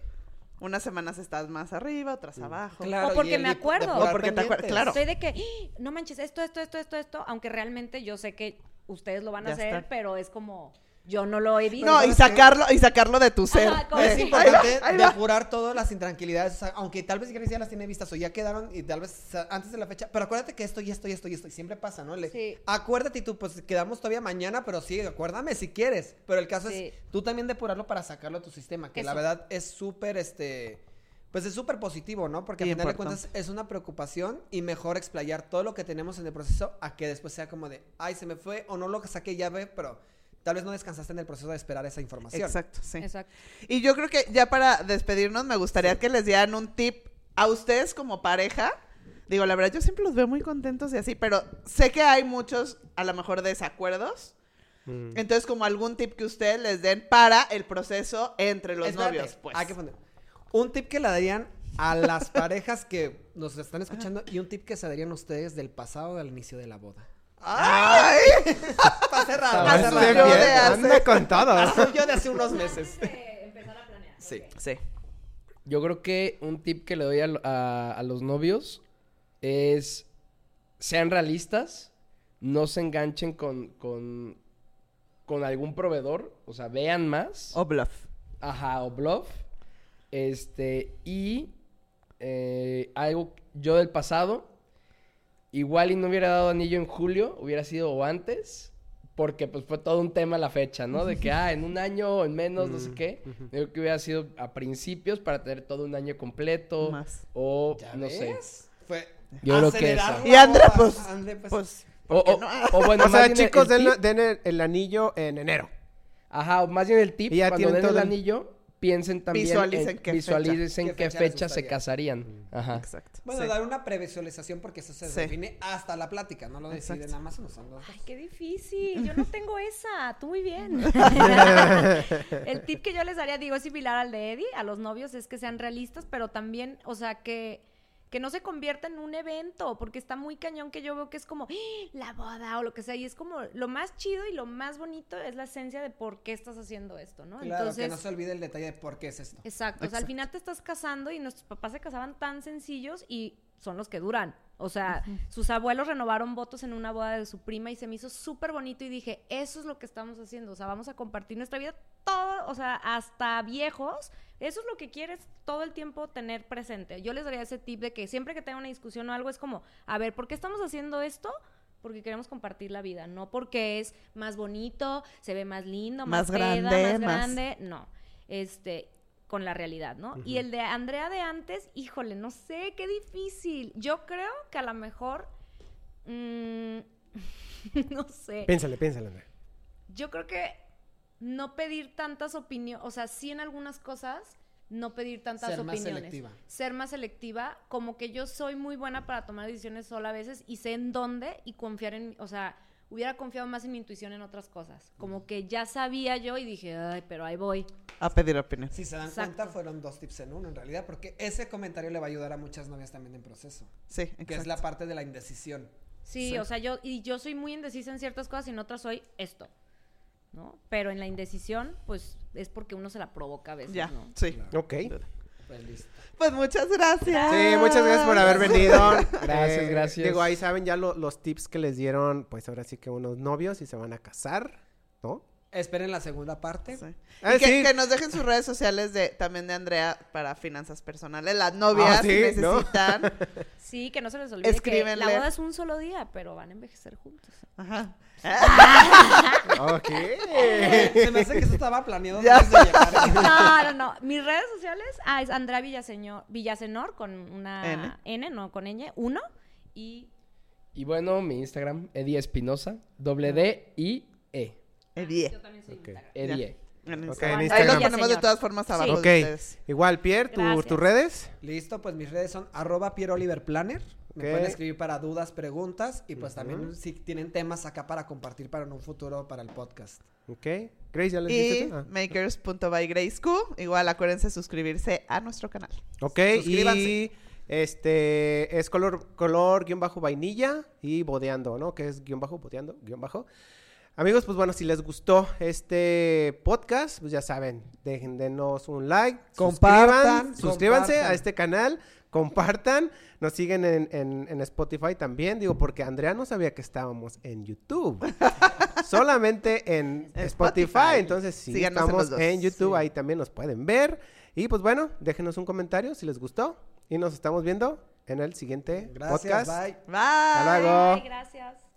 unas semanas estás más arriba, otras abajo. Claro, O porque me acuerdo. O porque te acuer- pendientes. claro. Soy de que, "Ah, no manches, esto, esto, esto, esto, esto, aunque realmente yo sé que ustedes lo van a Ya hacer, está. pero es como, Yo no lo he visto. No, y sacarlo, y sacarlo de tu ser. Ajá, Es importante depurar todas las intranquilidades, o sea, aunque tal vez ya las tiene vistas o ya quedaron y tal vez antes de la fecha, pero acuérdate que esto y esto y esto y esto y siempre pasa, ¿no? Le- Sí. Acuérdate y tú, pues quedamos todavía mañana, pero sí, acuérdame si quieres. Pero el caso Sí. es tú también depurarlo para sacarlo a tu sistema, que la verdad es súper, este, pues es súper positivo, ¿no? Porque al final de importante. cuentas es una preocupación y mejor explayar todo lo que tenemos en el proceso a que después sea como de, ay, se me fue o no lo saqué ya ve, pero tal vez no descansaste en el proceso de esperar esa información. Exacto, sí. Exacto. Y yo creo que ya para despedirnos me gustaría que les dieran un tip a ustedes como pareja. Digo, la verdad, yo siempre los veo muy contentos y así, pero sé que hay muchos, a lo mejor, desacuerdos. Mm. Entonces, como algún tip que ustedes les den para el proceso entre los Espérate, novios, pues. Hay que poner. Un tip que le darían a las (laughs) parejas que nos están escuchando y un tip que se darían ustedes del pasado del inicio de la boda. ¡Ay! (laughs) Está cerrado, está cerrado. yo de hace- anda con todo. (laughs) Yo de hace unos meses. Sí. Sí. Yo creo que un tip que le doy a- a los novios es sean realistas, no se enganchen con, con, con algún proveedor, o sea, vean más, O bluff. ajá, o bluff, este, y eh, algo, yo del pasado, igual y no hubiera dado anillo en julio, hubiera sido o antes, porque pues fue todo un tema la fecha, ¿no? De que, (laughs) ah, en un año o en menos, no sé qué. Yo creo que hubiera sido a principios para tener todo un año completo. Más. O, ¿Ya no sé. Fue Yo creo que eso. Y André, pues, André, pues, Pues, O, o- no? o (laughs) bueno, o sea, bien chicos, el den, el, el anillo en enero. Ajá, o más bien el tip, Y ya cuando den todo el- anillo, piensen también Visualicen en, qué visualicen fecha. qué ¿Qué fecha fecha se casarían. Ajá. exacto. Bueno, Sí. dar una previsualización porque eso se Sí. define hasta la plática, no lo deciden nada más uno, son los dos. Ay, qué difícil. Yo no tengo esa. Tú muy bien. (laughs) El tip que yo les daría, digo, es similar al de Eddie, a los novios, es que sean realistas, pero también, o sea, que, que no se convierta en un evento, porque está muy cañón que yo veo que es como ¡Ah! la boda o lo que sea, y es como lo más chido y lo más bonito es la esencia de por qué estás haciendo esto, ¿no? Claro, Entonces, que no se olvide el detalle de por qué es esto. Exacto, o sea, al final te estás casando y nuestros papás se casaban tan sencillos y son los que duran. O sea, sus abuelos renovaron votos en una boda de su prima y se me hizo súper bonito y dije, eso es lo que estamos haciendo, o sea, vamos a compartir nuestra vida todo, o sea, hasta viejos, eso es lo que quieres todo el tiempo tener presente. Yo les daría ese tip de que siempre que tenga una discusión o algo es como, a ver, ¿por qué estamos haciendo esto? Porque queremos compartir la vida, no porque es más bonito, se ve más lindo, más, grande, más- grande, no. Este, con la realidad, ¿no? Y el de Andrea de antes, híjole, no sé, qué difícil. Yo creo que a lo mejor, mm, (laughs) no sé. Piénsale, piénsale, Andrea. Yo creo que no pedir tantas opiniones, o sea, sí en algunas cosas, no pedir tantas Ser más opiniones. selectiva. Ser más selectiva, como que yo soy muy buena para tomar decisiones sola a veces y sé en dónde y confiar en, o sea, hubiera confiado más en mi intuición en otras cosas. Como que ya sabía yo y dije, ay, pero ahí voy. A pedir opinión. Si se dan Exacto. cuenta, fueron dos tips en uno, en realidad, porque ese comentario le va a ayudar a muchas novias también en proceso, Sí, que es exacto. la parte de la indecisión. Sí, Sí. o sea, yo, y yo soy muy indecisa en ciertas cosas y en otras soy esto, ¿no? Pero en la indecisión, pues, es porque uno se la provoca a veces, Ya, ¿no? sí. Ok. Pues listo. Pues muchas gracias. Sí, muchas gracias por haber venido. (laughs) Gracias, gracias. Digo, ahí saben ya lo- los tips que les dieron, pues ahora sí que unos novios y se van a casar, ¿no? Esperen la segunda parte. Sí. Ah, y que, sí. que nos dejen sus redes sociales de también de Andrea para finanzas personales. Las novias Ah, necesitan. (laughs) Sí, que no se les olvide que Escríbenle. la boda es un solo día, pero van a envejecer juntos. Ajá. (laughs) Ok. Se me hace que eso estaba planeado Ya. antes de llegar. No, no, no. Mis redes sociales, ah, es Andrea Villaseñor, Villasenor con una N. N, no con ñ, uno. Y Y bueno, mi Instagram, Eddie Espinosa, doble D I E. Edie. yo también soy Ok. Instagram. Eddie. En Ok, Instagram. en Ahí lo ponemos de todas formas abajo de. Igual, Pierre, tu- tus redes. Listo, pues mis redes son arroba pieroliverplanner. Me Ok. pueden escribir para dudas, preguntas y pues también si tienen temas acá para compartir para en un futuro para el podcast. Ok. Grace, ¿ya les Y? Ah. makers.bygraceq. Igual acuérdense suscribirse a nuestro canal. Ok, Suscríbanse. y este es color, color guion bajo vainilla y bodeando, ¿no? Que es guion bajo, bodeando, guion bajo. Amigos, pues bueno, si les gustó este podcast, pues ya saben, dejen denos un like, Compartan, suscriban- suscríbanse compartan. a este canal, compartan, nos siguen en, en- en Spotify también, digo, porque Andrea no sabía que estábamos en YouTube. (laughs) solamente en Spotify. Spotify. Entonces, sí, Síganos estamos en, YouTube, ahí también nos pueden ver. Y pues bueno, déjenos un comentario si les gustó. Y nos estamos viendo en el siguiente Gracias, podcast. bye. Bye. Hasta luego. Ay, gracias.